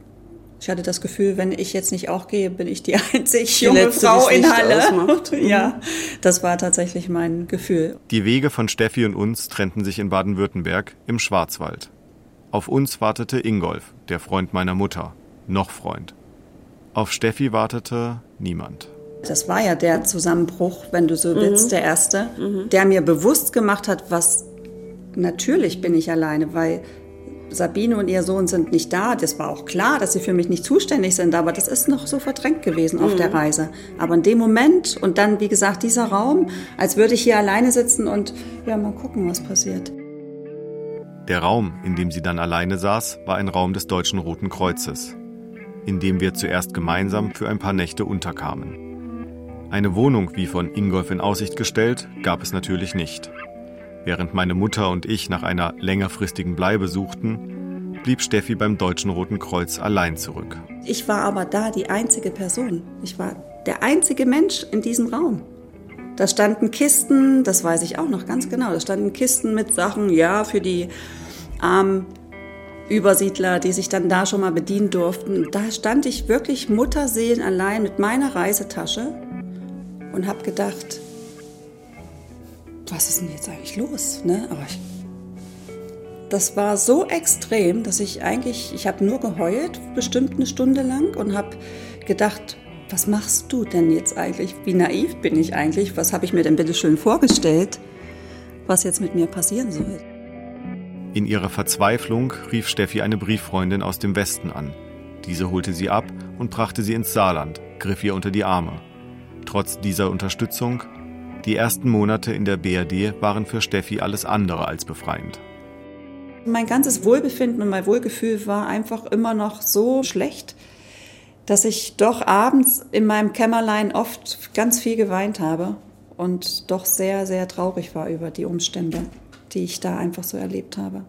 Ich hatte das Gefühl, wenn ich jetzt nicht auch gehe, bin ich die einzig Die junge Letzte, Frau die in Halle. ausmacht. Mhm. Ja, das war tatsächlich mein Gefühl. Die Wege von Steffi und uns trennten sich in Baden-Württemberg im Schwarzwald. Auf uns wartete Ingolf, der Freund meiner Mutter. Noch Freund. Auf Steffi wartete niemand. Das war ja der Zusammenbruch, wenn du so Mhm. willst, der erste, der mir bewusst gemacht hat, was natürlich bin ich alleine, weil Sabine und ihr Sohn sind nicht da. Das war auch klar, dass sie für mich nicht zuständig sind, aber das ist noch so verdrängt gewesen auf Mhm. der Reise. Aber in dem Moment und dann, wie gesagt, dieser Raum, als würde ich hier alleine sitzen und ja, mal gucken, was passiert. Der Raum, in dem sie dann alleine saß, war ein Raum des Deutschen Roten Kreuzes, in dem wir zuerst gemeinsam für ein paar Nächte unterkamen. Eine Wohnung, wie von Ingolf in Aussicht gestellt, gab es natürlich nicht. Während meine Mutter und ich nach einer längerfristigen Bleibe suchten, blieb Steffi beim Deutschen Roten Kreuz allein zurück. Ich war aber da die einzige Person. Ich war der einzige Mensch in diesem Raum. Da standen Kisten, das weiß ich auch noch ganz genau, da standen Kisten mit Sachen, ja, für die armen Übersiedler, die sich dann da schon mal bedienen durften. Da stand ich wirklich Mutterseelen allein mit meiner Reisetasche und habe gedacht, was ist denn jetzt eigentlich los? Ne? Aber ich, das war so extrem, dass ich eigentlich, ich habe nur geheult, bestimmt eine Stunde lang und habe gedacht, was machst du denn jetzt eigentlich? Wie naiv bin ich eigentlich? Was habe ich mir denn bitte schön vorgestellt, was jetzt mit mir passieren soll? In ihrer Verzweiflung rief Steffi eine Brieffreundin aus dem Westen an. Diese holte sie ab und brachte sie ins Saarland, griff ihr unter die Arme. Trotz dieser Unterstützung, die ersten Monate in der BRD waren für Steffi alles andere als befreiend. Mein ganzes Wohlbefinden und mein Wohlgefühl war einfach immer noch so schlecht, dass ich doch abends in meinem Kämmerlein oft ganz viel geweint habe und doch sehr, sehr traurig war über die Umstände, die ich da einfach so erlebt habe.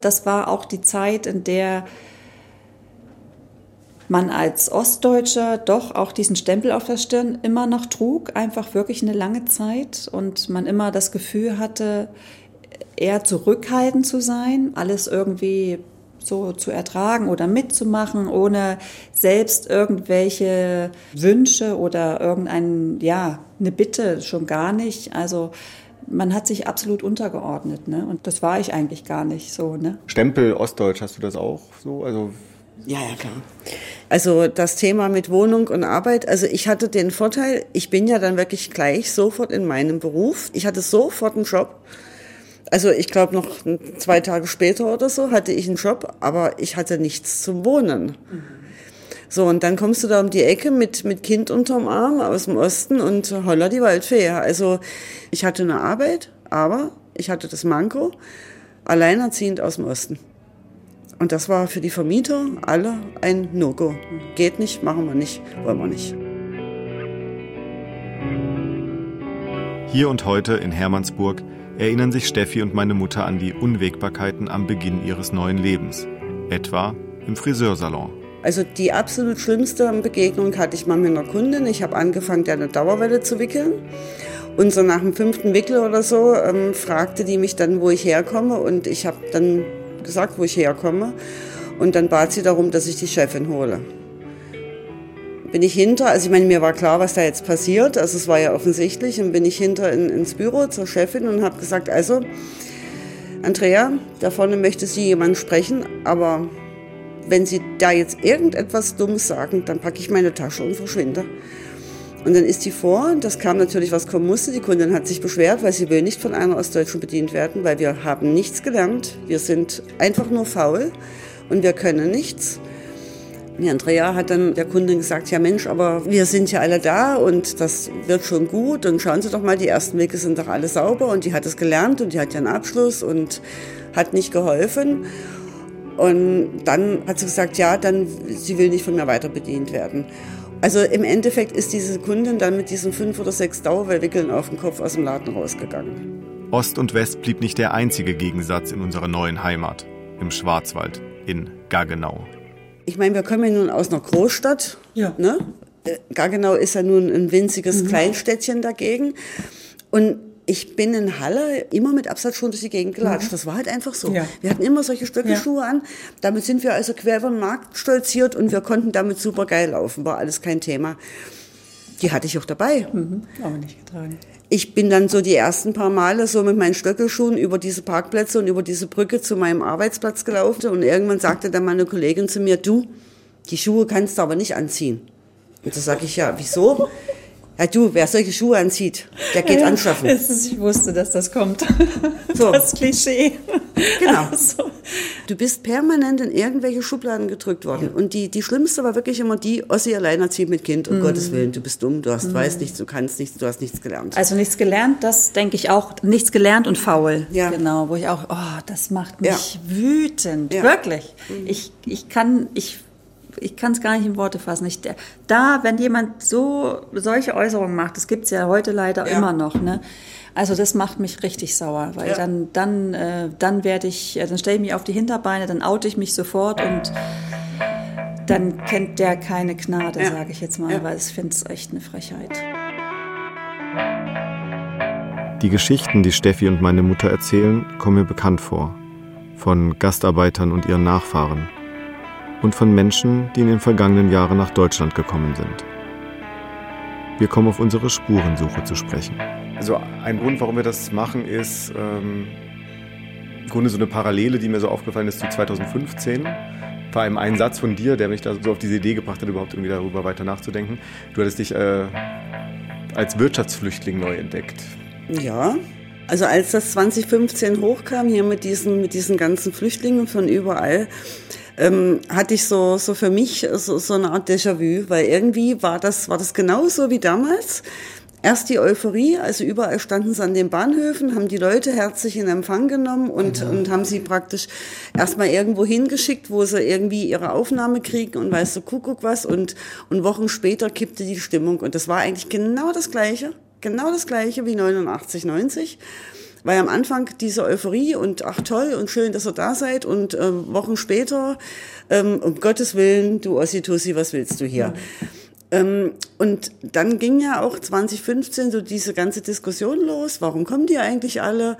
Das war auch die Zeit, in der man als Ostdeutscher doch auch diesen Stempel auf der Stirn immer noch trug, einfach wirklich eine lange Zeit und man immer das Gefühl hatte, eher zurückhaltend zu sein, alles irgendwie so zu ertragen oder mitzumachen, ohne selbst irgendwelche Wünsche oder irgendein, ja, eine Bitte schon gar nicht. Also man hat sich absolut untergeordnet, ne? Und das war ich eigentlich gar nicht so, ne? Stempel Ostdeutsch, hast du das auch so? Also Ja, ja, klar. Also das Thema mit Wohnung und Arbeit, also ich hatte den Vorteil, ich bin ja dann wirklich gleich sofort in meinem Beruf. Ich hatte sofort einen Job. Also ich glaube noch zwei Tage später oder so hatte ich einen Job, aber ich hatte nichts zum Wohnen. So, und dann kommst du da um die Ecke mit, mit Kind unterm Arm aus dem Osten und holla die Waldfee. Also ich hatte eine Arbeit, aber ich hatte das Manko, alleinerziehend aus dem Osten. Und das war für die Vermieter alle ein No-Go. Geht nicht, machen wir nicht, wollen wir nicht. Hier und heute in Hermannsburg erinnern sich Steffi und meine Mutter an die Unwägbarkeiten am Beginn ihres neuen Lebens, etwa im Friseursalon. Also die absolut schlimmste Begegnung hatte ich mal mit einer Kundin. Ich habe angefangen, der eine Dauerwelle zu wickeln. Und so nach dem fünften Wickel oder so ähm, fragte die mich dann, wo ich herkomme. Und ich habe dann gesagt, wo ich herkomme. Und dann bat sie darum, dass ich die Chefin hole. Bin ich hinter, also ich meine, mir war klar, was da jetzt passiert, also es war ja offensichtlich, und bin ich hinter in, ins Büro zur Chefin und habe gesagt, also, Andrea, da vorne möchte Sie jemand sprechen, aber wenn Sie da jetzt irgendetwas Dummes sagen, dann packe ich meine Tasche und verschwinde. Und dann ist die vor, das kam natürlich, was kommen musste. Die Kundin hat sich beschwert, weil sie will nicht von einer Ostdeutschen bedient werden, weil wir haben nichts gelernt. Wir sind einfach nur faul und wir können nichts. Die Andrea hat dann der Kundin gesagt, ja Mensch, aber wir sind ja alle da und das wird schon gut und schauen Sie doch mal, die ersten Wege sind doch alle sauber und die hat es gelernt und die hat ja einen Abschluss und hat nicht geholfen. Und dann hat sie gesagt, ja, dann, sie will nicht von mir weiter bedient werden. Also im Endeffekt ist diese Kundin dann mit diesen fünf oder sechs Dauerwickeln auf dem Kopf aus dem Laden rausgegangen. Ost und West blieb nicht der einzige Gegensatz in unserer neuen Heimat, im Schwarzwald, in Gaggenau. Ich meine, wir kommen ja nun aus einer Großstadt. Ja. Ne? Äh, Gaggenau ist ja nun ein winziges Mhm. Kleinstädtchen dagegen. Und ich bin in Halle immer mit Absatzschuhen durch die Gegend gelatscht. Mhm. Das war halt einfach so. Ja. Wir hatten immer solche Stöckelschuhe an. Damit sind wir also quer über den Markt stolziert und wir konnten damit super geil laufen. War alles kein Thema. Die hatte ich auch dabei. Mhm. Aber nicht getragen. Ich bin dann so die ersten paar Male so mit meinen Stöckelschuhen über diese Parkplätze und über diese Brücke zu meinem Arbeitsplatz gelaufen. Und irgendwann sagte dann meine Kollegin zu mir, du, die Schuhe kannst du aber nicht anziehen. Und da sage ich, ja, wieso? Ja, du, wer solche Schuhe anzieht, der geht Ja, anschaffen. es ist- Ich wusste, dass das kommt. So. Das Klischee. Genau. Du bist permanent in irgendwelche Schubladen gedrückt worden. Und die, die schlimmste war wirklich immer die, Ossi alleinerziehend mit Kind. Um Mhm. Gottes Willen, du bist dumm, du hast, Mhm. weißt nichts, du kannst nichts, du hast nichts gelernt. Also nichts gelernt, das denke ich auch. Nichts gelernt und faul. Ja. Genau, wo ich auch, oh, das macht mich wütend. Ja. Wirklich. Mhm. Ich, ich kann, ich, ich kann es gar nicht in Worte fassen. Ich, da, wenn jemand so solche Äußerungen macht, das gibt's ja heute leider Ja. immer noch, ne? Also das macht mich richtig sauer, weil Ja. dann, dann, äh, dann werde ich, dann stelle ich mich auf die Hinterbeine, dann oute ich mich sofort und dann kennt der keine Gnade, Ja. sage ich jetzt mal, Ja. weil ich finde es echt eine Frechheit. Die Geschichten, die Steffi und meine Mutter erzählen, kommen mir bekannt vor. Von Gastarbeitern und ihren Nachfahren. Und von Menschen, die in den vergangenen Jahren nach Deutschland gekommen sind. Wir kommen auf unsere Spurensuche zu sprechen. Also ein Grund, warum wir das machen, ist ähm, im Grunde so eine Parallele, die mir so aufgefallen ist zu 2015. Vor allem ein Satz von dir, der mich da so auf diese Idee gebracht hat, überhaupt irgendwie darüber weiter nachzudenken. Du hattest dich äh, als Wirtschaftsflüchtling neu entdeckt. Ja, also als das 2015 hochkam, hier mit diesen, mit diesen ganzen Flüchtlingen von überall, ähm, hatte ich so, so für mich so, so eine Art Déjà-vu, weil irgendwie war das, war das genauso wie damals. Erst die Euphorie, also überall standen sie an den Bahnhöfen, haben die Leute herzlich in Empfang genommen und, und haben sie praktisch erstmal irgendwo hingeschickt, wo sie irgendwie ihre Aufnahme kriegen und weißt du, Kuckuck was und, und Wochen später kippte die Stimmung und das war eigentlich genau das Gleiche, genau das Gleiche wie 89, 90. Weil am Anfang diese Euphorie und ach toll und schön, dass ihr da seid und ähm, Wochen später, ähm, um Gottes Willen, du Ossi Tussi, was willst du hier? Ähm, und dann ging ja auch 2015 so diese ganze Diskussion los, warum kommen die eigentlich alle?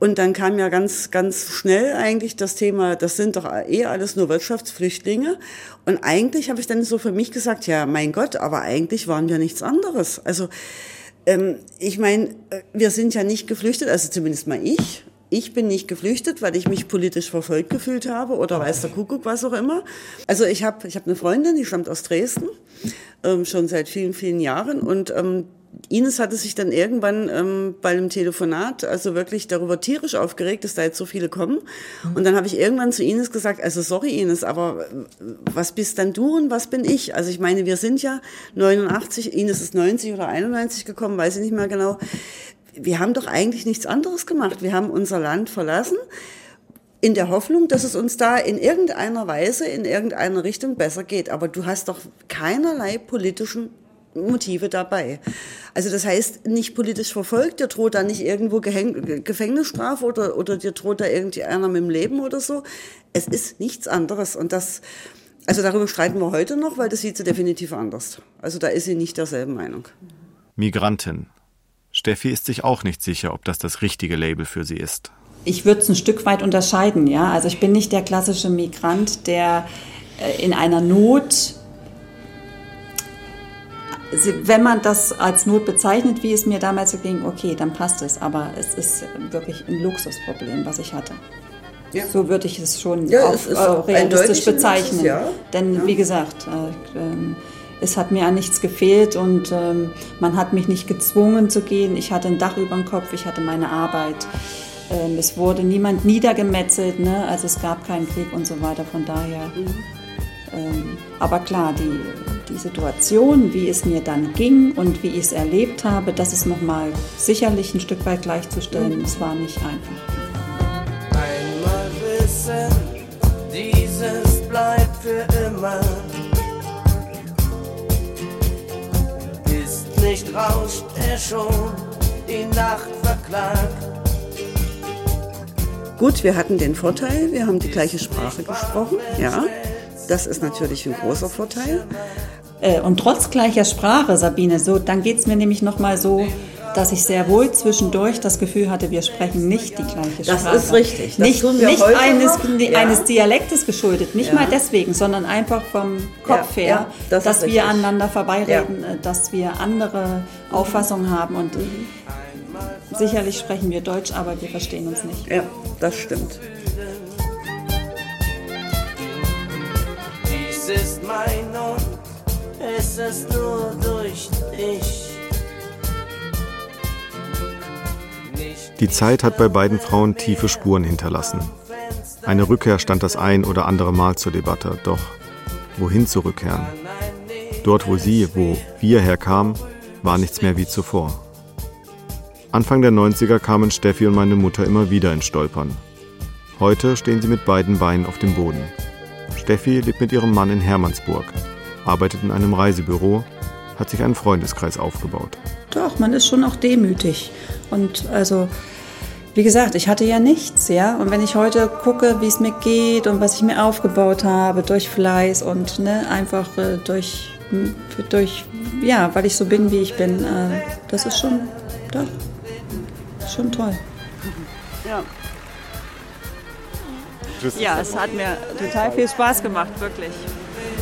Und dann kam ja ganz, ganz schnell eigentlich das Thema, das sind doch eh alles nur Wirtschaftsflüchtlinge. Und eigentlich habe ich dann so für mich gesagt, ja, mein Gott, aber eigentlich waren wir nichts anderes. Also ähm, ich meine, äh, wir sind ja nicht geflüchtet, also zumindest mal ich. Ich bin nicht geflüchtet, weil ich mich politisch verfolgt gefühlt habe oder weiß der Kuckuck, was auch immer. Also ich habe ich hab eine Freundin, die stammt aus Dresden, ähm, schon seit vielen, vielen Jahren. Und ähm, Ines hatte sich dann irgendwann ähm, bei einem Telefonat also wirklich darüber tierisch aufgeregt, dass da jetzt so viele kommen. Und dann habe ich irgendwann zu Ines gesagt, also sorry Ines, aber äh, was bist dann du und was bin ich? Also ich meine, wir sind ja 89, Ines ist 90 oder 91 gekommen, weiß ich nicht mehr genau. Wir haben doch eigentlich nichts anderes gemacht. Wir haben unser Land verlassen in der Hoffnung, dass es uns da in irgendeiner Weise, in irgendeiner Richtung besser geht. Aber du hast doch keinerlei politischen Motive dabei. Also das heißt, nicht politisch verfolgt, dir droht da nicht irgendwo Gehäng Gefängnisstrafe oder, oder dir droht da irgendeiner mit dem Leben oder so. Es ist nichts anderes. Und das, also darüber streiten wir heute noch, weil das sieht sie definitiv anders. Also da ist sie nicht derselben Meinung. Migrantin. Steffi ist sich auch nicht sicher, ob das das richtige Label für sie ist. Ich würde es ein Stück weit unterscheiden, ja. Also ich bin nicht der klassische Migrant, der äh, in einer Not, wenn man das als Not bezeichnet, wie es mir damals so ging, okay, dann passt es. Aber es ist wirklich ein Luxusproblem, was ich hatte. Ja. So würde ich es schon Ja, auch, es äh, realistisch bezeichnen. Luxus, ja. Denn wie gesagt, äh, ähm, es hat mir an nichts gefehlt und ähm, man hat mich nicht gezwungen zu gehen. Ich hatte ein Dach über dem Kopf, ich hatte meine Arbeit. Ähm, es wurde niemand niedergemetzelt, ne? also es gab keinen Krieg und so weiter. Von daher Ähm, aber klar, die, die Situation, wie es mir dann ging und wie ich es erlebt habe, das ist nochmal sicherlich ein Stück weit gleichzustellen. Es war nicht einfach. Einmal wissen, dieses bleibt für immer. Ist nicht rauscht er schon die Nacht verklagt. Gut, wir hatten den Vorteil, wir haben die gleiche Sprache gesprochen. Ja, das ist natürlich ein großer Vorteil. Äh, Und trotz gleicher Sprache, Sabine, so, dann geht es mir nämlich nochmal so, dass ich sehr wohl zwischendurch das Gefühl hatte, wir sprechen nicht die gleiche Das Sprache. ist richtig. Das nicht nicht eines, Ja. eines Dialektes geschuldet, nicht Ja. mal deswegen, sondern einfach vom Kopf Ja, her, das dass wir richtig. aneinander vorbeireden, äh, dass wir andere Auffassungen haben und Mhm. sicherlich sprechen wir Deutsch, aber wir verstehen uns nicht. Ja, das stimmt. Dies ist mein und es ist nur durch dich. Die Zeit hat bei beiden Frauen tiefe Spuren hinterlassen. Eine Rückkehr stand das ein oder andere Mal zur Debatte, doch wohin zurückkehren? Dort, wo sie, wo wir herkamen, war nichts mehr wie zuvor. Anfang der 90er kamen Steffi und meine Mutter immer wieder ins Stolpern. Heute stehen sie mit beiden Beinen auf dem Boden. Steffi lebt mit ihrem Mann in Hermannsburg, arbeitet in einem Reisebüro, hat sich einen Freundeskreis aufgebaut. Doch, man ist schon auch demütig. Und also, wie gesagt, ich hatte ja nichts, ja. Und wenn ich heute gucke, wie es mir geht und was ich mir aufgebaut habe durch Fleiß und ne, einfach äh, durch, m, durch, ja, weil ich so bin, wie ich bin, äh, das ist schon, doch, schon toll. Ja. Tschüss. Ja, es hat mir total viel Spaß gemacht, wirklich.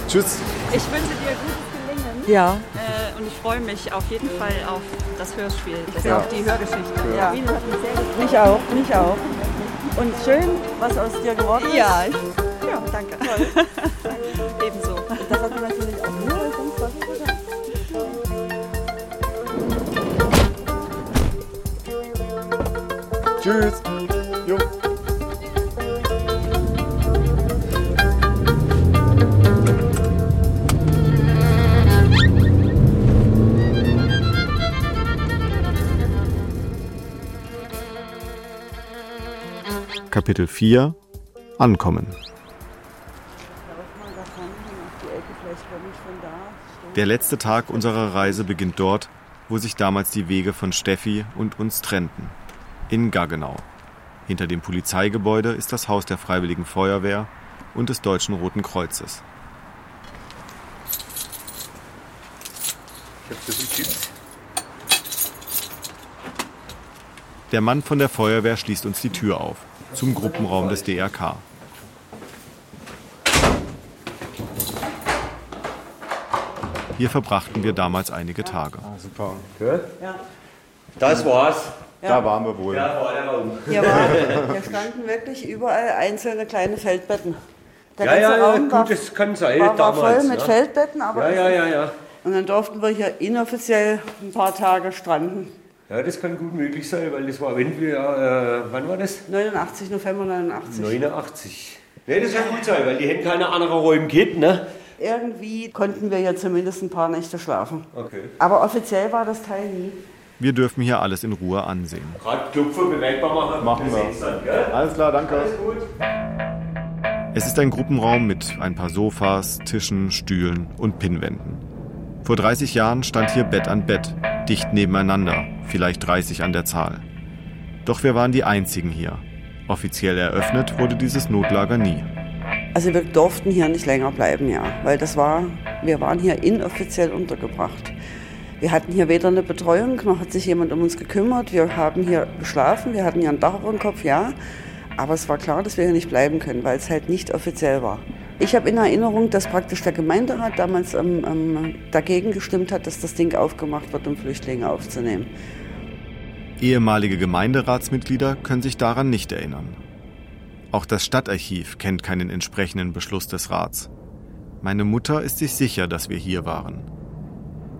Tschüss. Ich wünsche dir gutes Gelingen. Ja. Äh, und ich freue mich auf jeden Fall auf das Hörspiel, das Ja. auf die Hörgeschichte. Ja. Hat mich auch, mich auch. Und schön, was aus dir geworden ist. Ja, ich- ja danke. Ebenso. Das hat mir natürlich auch nur Tschüss. Kapitel 4 Ankommen. Der letzte Tag unserer Reise beginnt dort, wo sich damals die Wege von Steffi und uns trennten. In Gaggenau. Hinter dem Polizeigebäude ist das Haus der Freiwilligen Feuerwehr und des Deutschen Roten Kreuzes. Der Mann von der Feuerwehr schließt uns die Tür auf, zum Gruppenraum des DRK. Hier verbrachten wir damals einige Tage. Ah, super. Gut. Ja. Das war's. Ja. Da waren wir wohl. Da war der. Hier, war, hier standen wirklich überall einzelne kleine Feldbetten. Der Ja, ganze ja, ja, Raum gut, war, das kann sein war, war damals, voll mit ja. Feldbetten, aber Ja, ja, ja, ja. Und dann durften wir hier inoffiziell ein paar Tage stranden. Ja, das kann gut möglich sein, weil das war, wenn wir, äh, wann war das? 89, November 89. 89. Nee, das kann gut sein, weil die hätten keine anderen Räume gehabt, ne? Irgendwie konnten wir ja zumindest ein paar Nächte schlafen. Okay. Aber offiziell war das Teil nie. Wir dürfen hier alles in Ruhe ansehen. Gerade Klopfen bemerkbar machen. Machen wir. seht's Dann, gell? Alles klar, danke. Alles gut. Es ist ein Gruppenraum mit ein paar Sofas, Tischen, Stühlen und Pinnwänden. Vor 30 Jahren stand hier Bett an Bett, dicht nebeneinander, vielleicht 30 an der Zahl. Doch wir waren die einzigen hier. Offiziell eröffnet wurde dieses Notlager nie. Also wir durften hier nicht länger bleiben, ja, weil das war, wir waren hier inoffiziell untergebracht. Wir hatten hier weder eine Betreuung, noch hat sich jemand um uns gekümmert. Wir haben hier geschlafen, wir hatten hier ein Dach über dem Kopf, ja. Aber es war klar, dass wir hier nicht bleiben können, weil es halt nicht offiziell war. Ich habe in Erinnerung, dass praktisch der Gemeinderat damals ähm, ähm, dagegen gestimmt hat, dass das Ding aufgemacht wird, um Flüchtlinge aufzunehmen. Ehemalige Gemeinderatsmitglieder können sich daran nicht erinnern. Auch das Stadtarchiv kennt keinen entsprechenden Beschluss des Rats. Meine Mutter ist sich sicher, dass wir hier waren.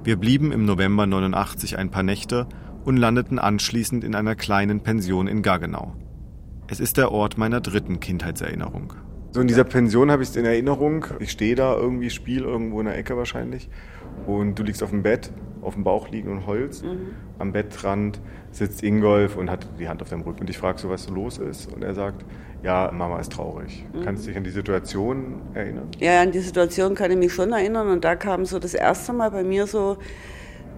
Wir blieben im November 89 ein paar Nächte und landeten anschließend in einer kleinen Pension in Gaggenau. Es ist der Ort meiner dritten Kindheitserinnerung. So in dieser Pension habe ich es in Erinnerung. Ich stehe da irgendwie, spiele irgendwo in der Ecke wahrscheinlich. Und du liegst auf dem Bett, auf dem Bauch liegen und heulst. Mhm. Am Bettrand sitzt Ingolf und hat die Hand auf deinem Rücken. Und ich frage so, was los ist. Und er sagt, ja, Mama ist traurig. Mhm. Kannst du dich an die Situation erinnern? Ja, an die Situation kann ich mich schon erinnern. Und da kam so das erste Mal bei mir so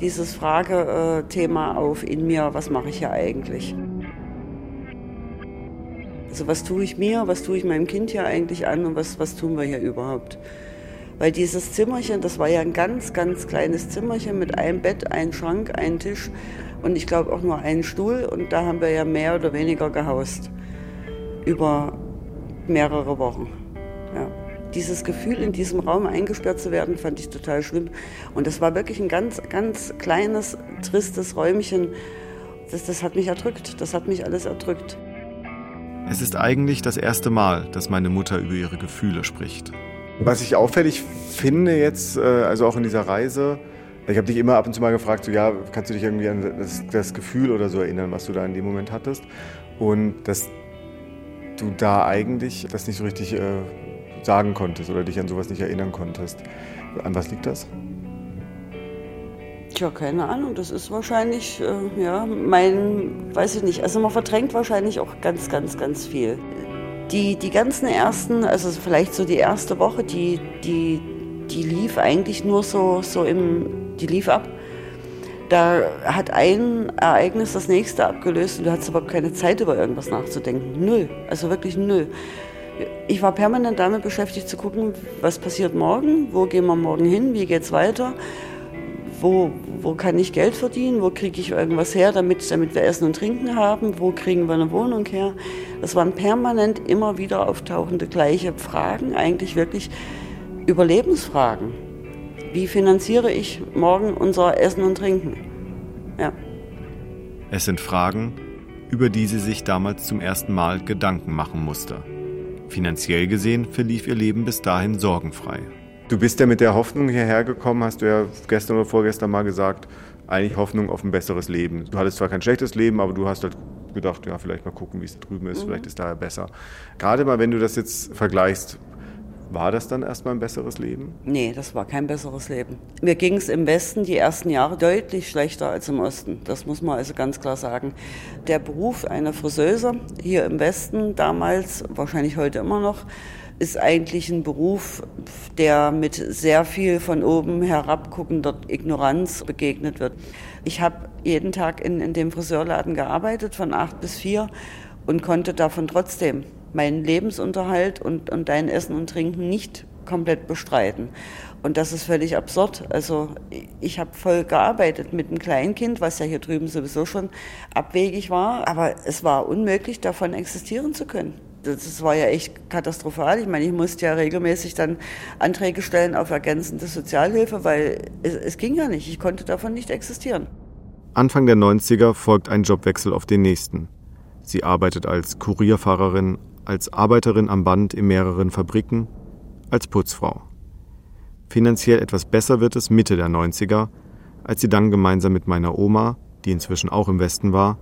dieses Fragethema auf in mir, was mache ich hier eigentlich? Also was tue ich mir, was tue ich meinem Kind hier eigentlich an und was, was tun wir hier überhaupt? Weil dieses Zimmerchen, das war ja ein ganz, ganz kleines Zimmerchen mit einem Bett, einem Schrank, einem Tisch und ich glaube auch nur einen Stuhl und da haben wir ja mehr oder weniger gehaust. Über mehrere Wochen. Ja. Dieses Gefühl, in diesem Raum eingesperrt zu werden, fand ich total schlimm. Und das war wirklich ein ganz, ganz kleines, tristes Räumchen. Das, das hat mich erdrückt. Das hat mich alles erdrückt. Es ist eigentlich das erste Mal, dass meine Mutter über ihre Gefühle spricht. Was ich auffällig finde jetzt, äh, also auch in dieser Reise, ich habe dich immer ab und zu mal gefragt, so, ja, kannst du dich irgendwie an das, das Gefühl oder so erinnern, was du da in dem Moment hattest? Und dass du da eigentlich das nicht so richtig äh, sagen konntest oder dich an sowas nicht erinnern konntest. An was liegt das? Tja, keine Ahnung. Das ist wahrscheinlich, äh, ja, mein, weiß ich nicht. Also man verdrängt wahrscheinlich auch ganz, ganz, ganz viel. Die, die ganzen ersten, also vielleicht so die erste Woche, die, die, die lief eigentlich nur so, so im, die lief ab. Da hat ein Ereignis das nächste abgelöst und du hattest aber keine Zeit, über irgendwas nachzudenken. Null. Also wirklich null. Ich war permanent damit beschäftigt zu gucken, was passiert morgen, wo gehen wir morgen hin, wie geht's weiter, wo, wo kann ich Geld verdienen, wo kriege ich irgendwas her, damit, damit wir Essen und Trinken haben, wo kriegen wir eine Wohnung her. Das waren permanent immer wieder auftauchende gleiche Fragen, eigentlich wirklich Überlebensfragen. Wie finanziere ich morgen unser Essen und Trinken? Ja. Es sind Fragen, über die sie sich damals zum ersten Mal Gedanken machen musste. Finanziell gesehen verlief ihr Leben bis dahin sorgenfrei. Du bist ja mit der Hoffnung hierher gekommen, hast du ja gestern oder vorgestern mal gesagt, eigentlich Hoffnung auf ein besseres Leben. Du hattest zwar kein schlechtes Leben, aber du hast halt gedacht, ja, vielleicht mal gucken, wie es da drüben ist, Mhm. vielleicht ist daher besser. Gerade mal, wenn du das jetzt vergleichst, war das dann erstmal ein besseres Leben? Nee, das war kein besseres Leben. Mir ging es im Westen die ersten Jahre deutlich schlechter als im Osten. Das muss man also ganz klar sagen. Der Beruf einer Friseuse hier im Westen damals, wahrscheinlich heute immer noch, ist eigentlich ein Beruf, der mit sehr viel von oben herabguckender Ignoranz begegnet wird. Ich habe jeden Tag in, in dem Friseurladen gearbeitet, von acht bis vier, und konnte davon trotzdem meinen Lebensunterhalt und, und dein Essen und Trinken nicht komplett bestreiten. Und das ist völlig absurd. Also ich habe voll gearbeitet mit einem Kleinkind, was ja hier drüben sowieso schon abwegig war. Aber es war unmöglich, davon existieren zu können. Das war ja echt katastrophal. Ich meine, ich musste ja regelmäßig dann Anträge stellen auf ergänzende Sozialhilfe, weil es, es ging ja nicht. Ich konnte davon nicht existieren. Anfang der 90er folgt ein Jobwechsel auf den nächsten. Sie arbeitet als Kurierfahrerin, als Arbeiterin am Band in mehreren Fabriken, als Putzfrau. Finanziell etwas besser wird es Mitte der 90er, als sie dann gemeinsam mit meiner Oma, die inzwischen auch im Westen war,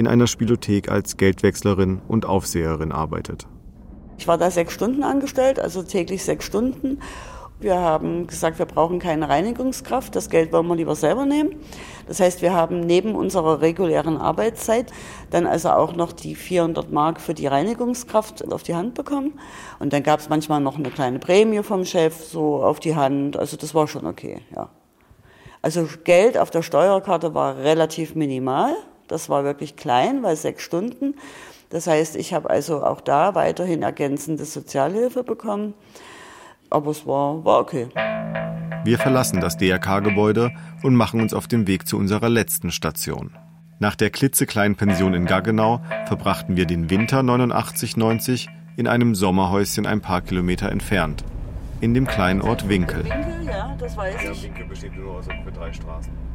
in einer Spielothek als Geldwechslerin und Aufseherin arbeitet. Ich war da sechs Stunden angestellt, also täglich sechs Stunden. Wir haben gesagt, wir brauchen keine Reinigungskraft, das Geld wollen wir lieber selber nehmen. Das heißt, wir haben neben unserer regulären Arbeitszeit dann also auch noch die 400 Mark für die Reinigungskraft auf die Hand bekommen. Und dann gab es manchmal noch eine kleine Prämie vom Chef so auf die Hand. Also das war schon okay, ja. Also Geld auf der Steuerkarte war relativ minimal. Das war wirklich klein, weil sechs Stunden. Das heißt, ich habe also auch da weiterhin ergänzende Sozialhilfe bekommen. Aber es war, war okay. Wir verlassen das DRK-Gebäude und machen uns auf den Weg zu unserer letzten Station. Nach der klitzekleinen Pension in Gaggenau verbrachten wir den Winter 89-90 in einem Sommerhäuschen ein paar Kilometer entfernt, in dem kleinen Ort Winkel. Winkel, ja, das weiß ich. Winkel besteht nur aus ungefähr drei Straßen.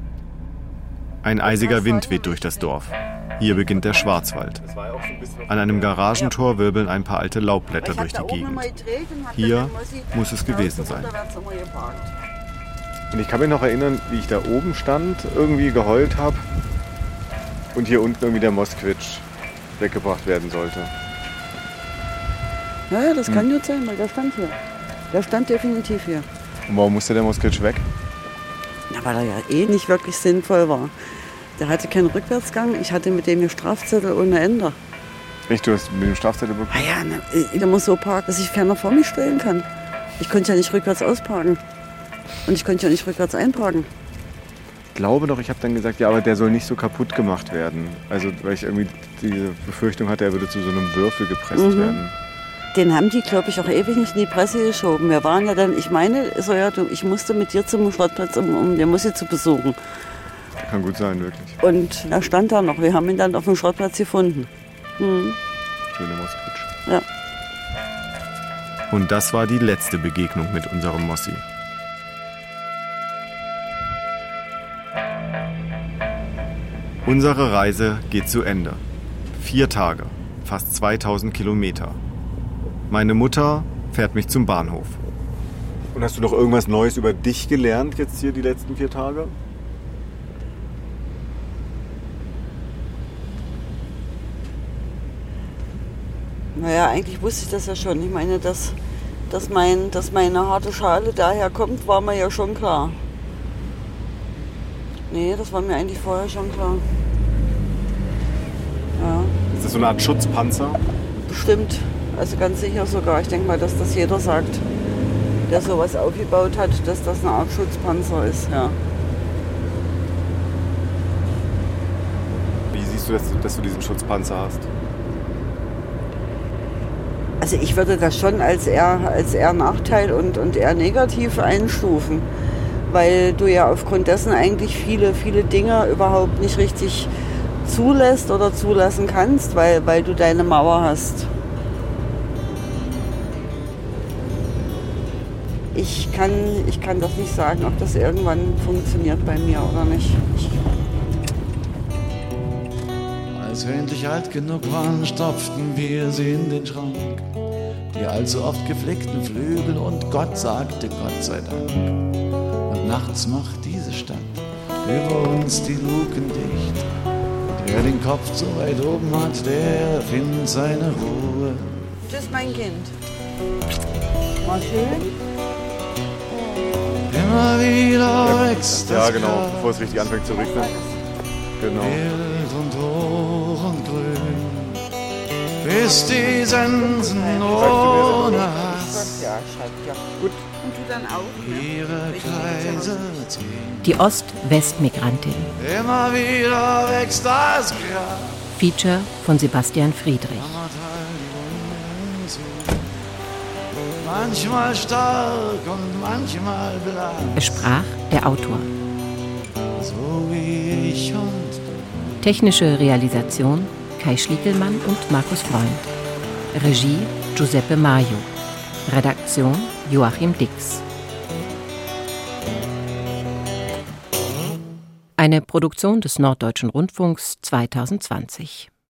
Ein eisiger Wind weht durch das Dorf. Hier beginnt der Schwarzwald. An einem Garagentor wirbeln ein paar alte Laubblätter durch die Gegend. Hier muss es gewesen sein. Und ich kann mich noch erinnern, wie ich da oben stand, irgendwie geheult habe und hier unten irgendwie der Moskwitsch weggebracht werden sollte. Ja, das kann Hm. gut sein, weil der stand hier. Der stand definitiv hier. Und warum musste der Moskitsch weg? Na, weil er ja eh nicht wirklich sinnvoll war. Der hatte keinen Rückwärtsgang. Ich hatte mit dem hier Strafzettel ohne Ende. Echt, du hast mit dem Strafzettel bekommen? Ah ja, na, äh, der muss so parken, dass sich keiner vor mich stellen kann. Ich konnte ja nicht rückwärts ausparken. Und ich konnte ja nicht rückwärts einparken. Ich glaube doch, ich habe dann gesagt, ja, aber der soll nicht so kaputt gemacht werden. Also, weil ich irgendwie diese Befürchtung hatte, er würde zu so einem Würfel gepresst Mhm. werden. Den haben die, glaube ich, auch ewig nicht in die Presse geschoben. Wir waren ja dann, ich meine, so ja, du, ich musste mit dir zum Schrottplatz, um, um den Mussi zu besuchen. Kann gut sein, wirklich. Und er stand da noch. Wir haben ihn dann auf dem Schrottplatz gefunden. Hm. Schöner Moskitsch. Ja. Und das war die letzte Begegnung mit unserem Mossi. Unsere Reise geht zu Ende. Vier Tage, fast 2000 Kilometer. Meine Mutter fährt mich zum Bahnhof. Und hast du noch irgendwas Neues über dich gelernt jetzt hier die letzten vier Tage? Naja, eigentlich wusste ich das ja schon. Ich meine, dass, dass, mein, dass meine harte Schale daher kommt, war mir ja schon klar. Nee, das war mir eigentlich vorher schon klar. Ja, Ist das so eine Art Schutzpanzer? bestimmt. Also ganz sicher sogar. Ich denke mal, dass das jeder sagt, der sowas aufgebaut hat, dass das eine Art Schutzpanzer ist. Ja. Wie siehst du, dass, du, dass du diesen Schutzpanzer hast? Also ich würde das schon als eher, als eher Nachteil und, und eher negativ einstufen, weil du ja aufgrund dessen eigentlich viele, viele Dinge überhaupt nicht richtig zulässt oder zulassen kannst, weil, weil du deine Mauer hast. Ich kann, ich kann das nicht sagen, ob das irgendwann funktioniert bei mir oder nicht. Ich, Als wir endlich alt genug waren, stopften wir sie in den Schrank. Die allzu oft geflickten Flügel und Gott sagte Gott sei Dank. Und nachts macht diese Stadt über uns die Luken dicht. Und wer den Kopf so weit oben hat, der findet seine Ruhe. Tschüss, mein Kind. War schön. Immer wieder wächst Ja, das genau, Gras. bevor es richtig anfängt zu regnen. Genau. Bis die Sensen ohne Hass ihre Kreise ziehen. Die Ost-West-Migrantin. Immer wieder wächst das Gras. Feature von Sebastian Friedrich. Manchmal stark und manchmal blass, Es sprach der Autor. so wie ich und Technische Realisation Kai Schliegelmann und Markus Freund. Regie Giuseppe Maio. Redaktion Joachim Dix. Eine Produktion des Norddeutschen Rundfunks 2020.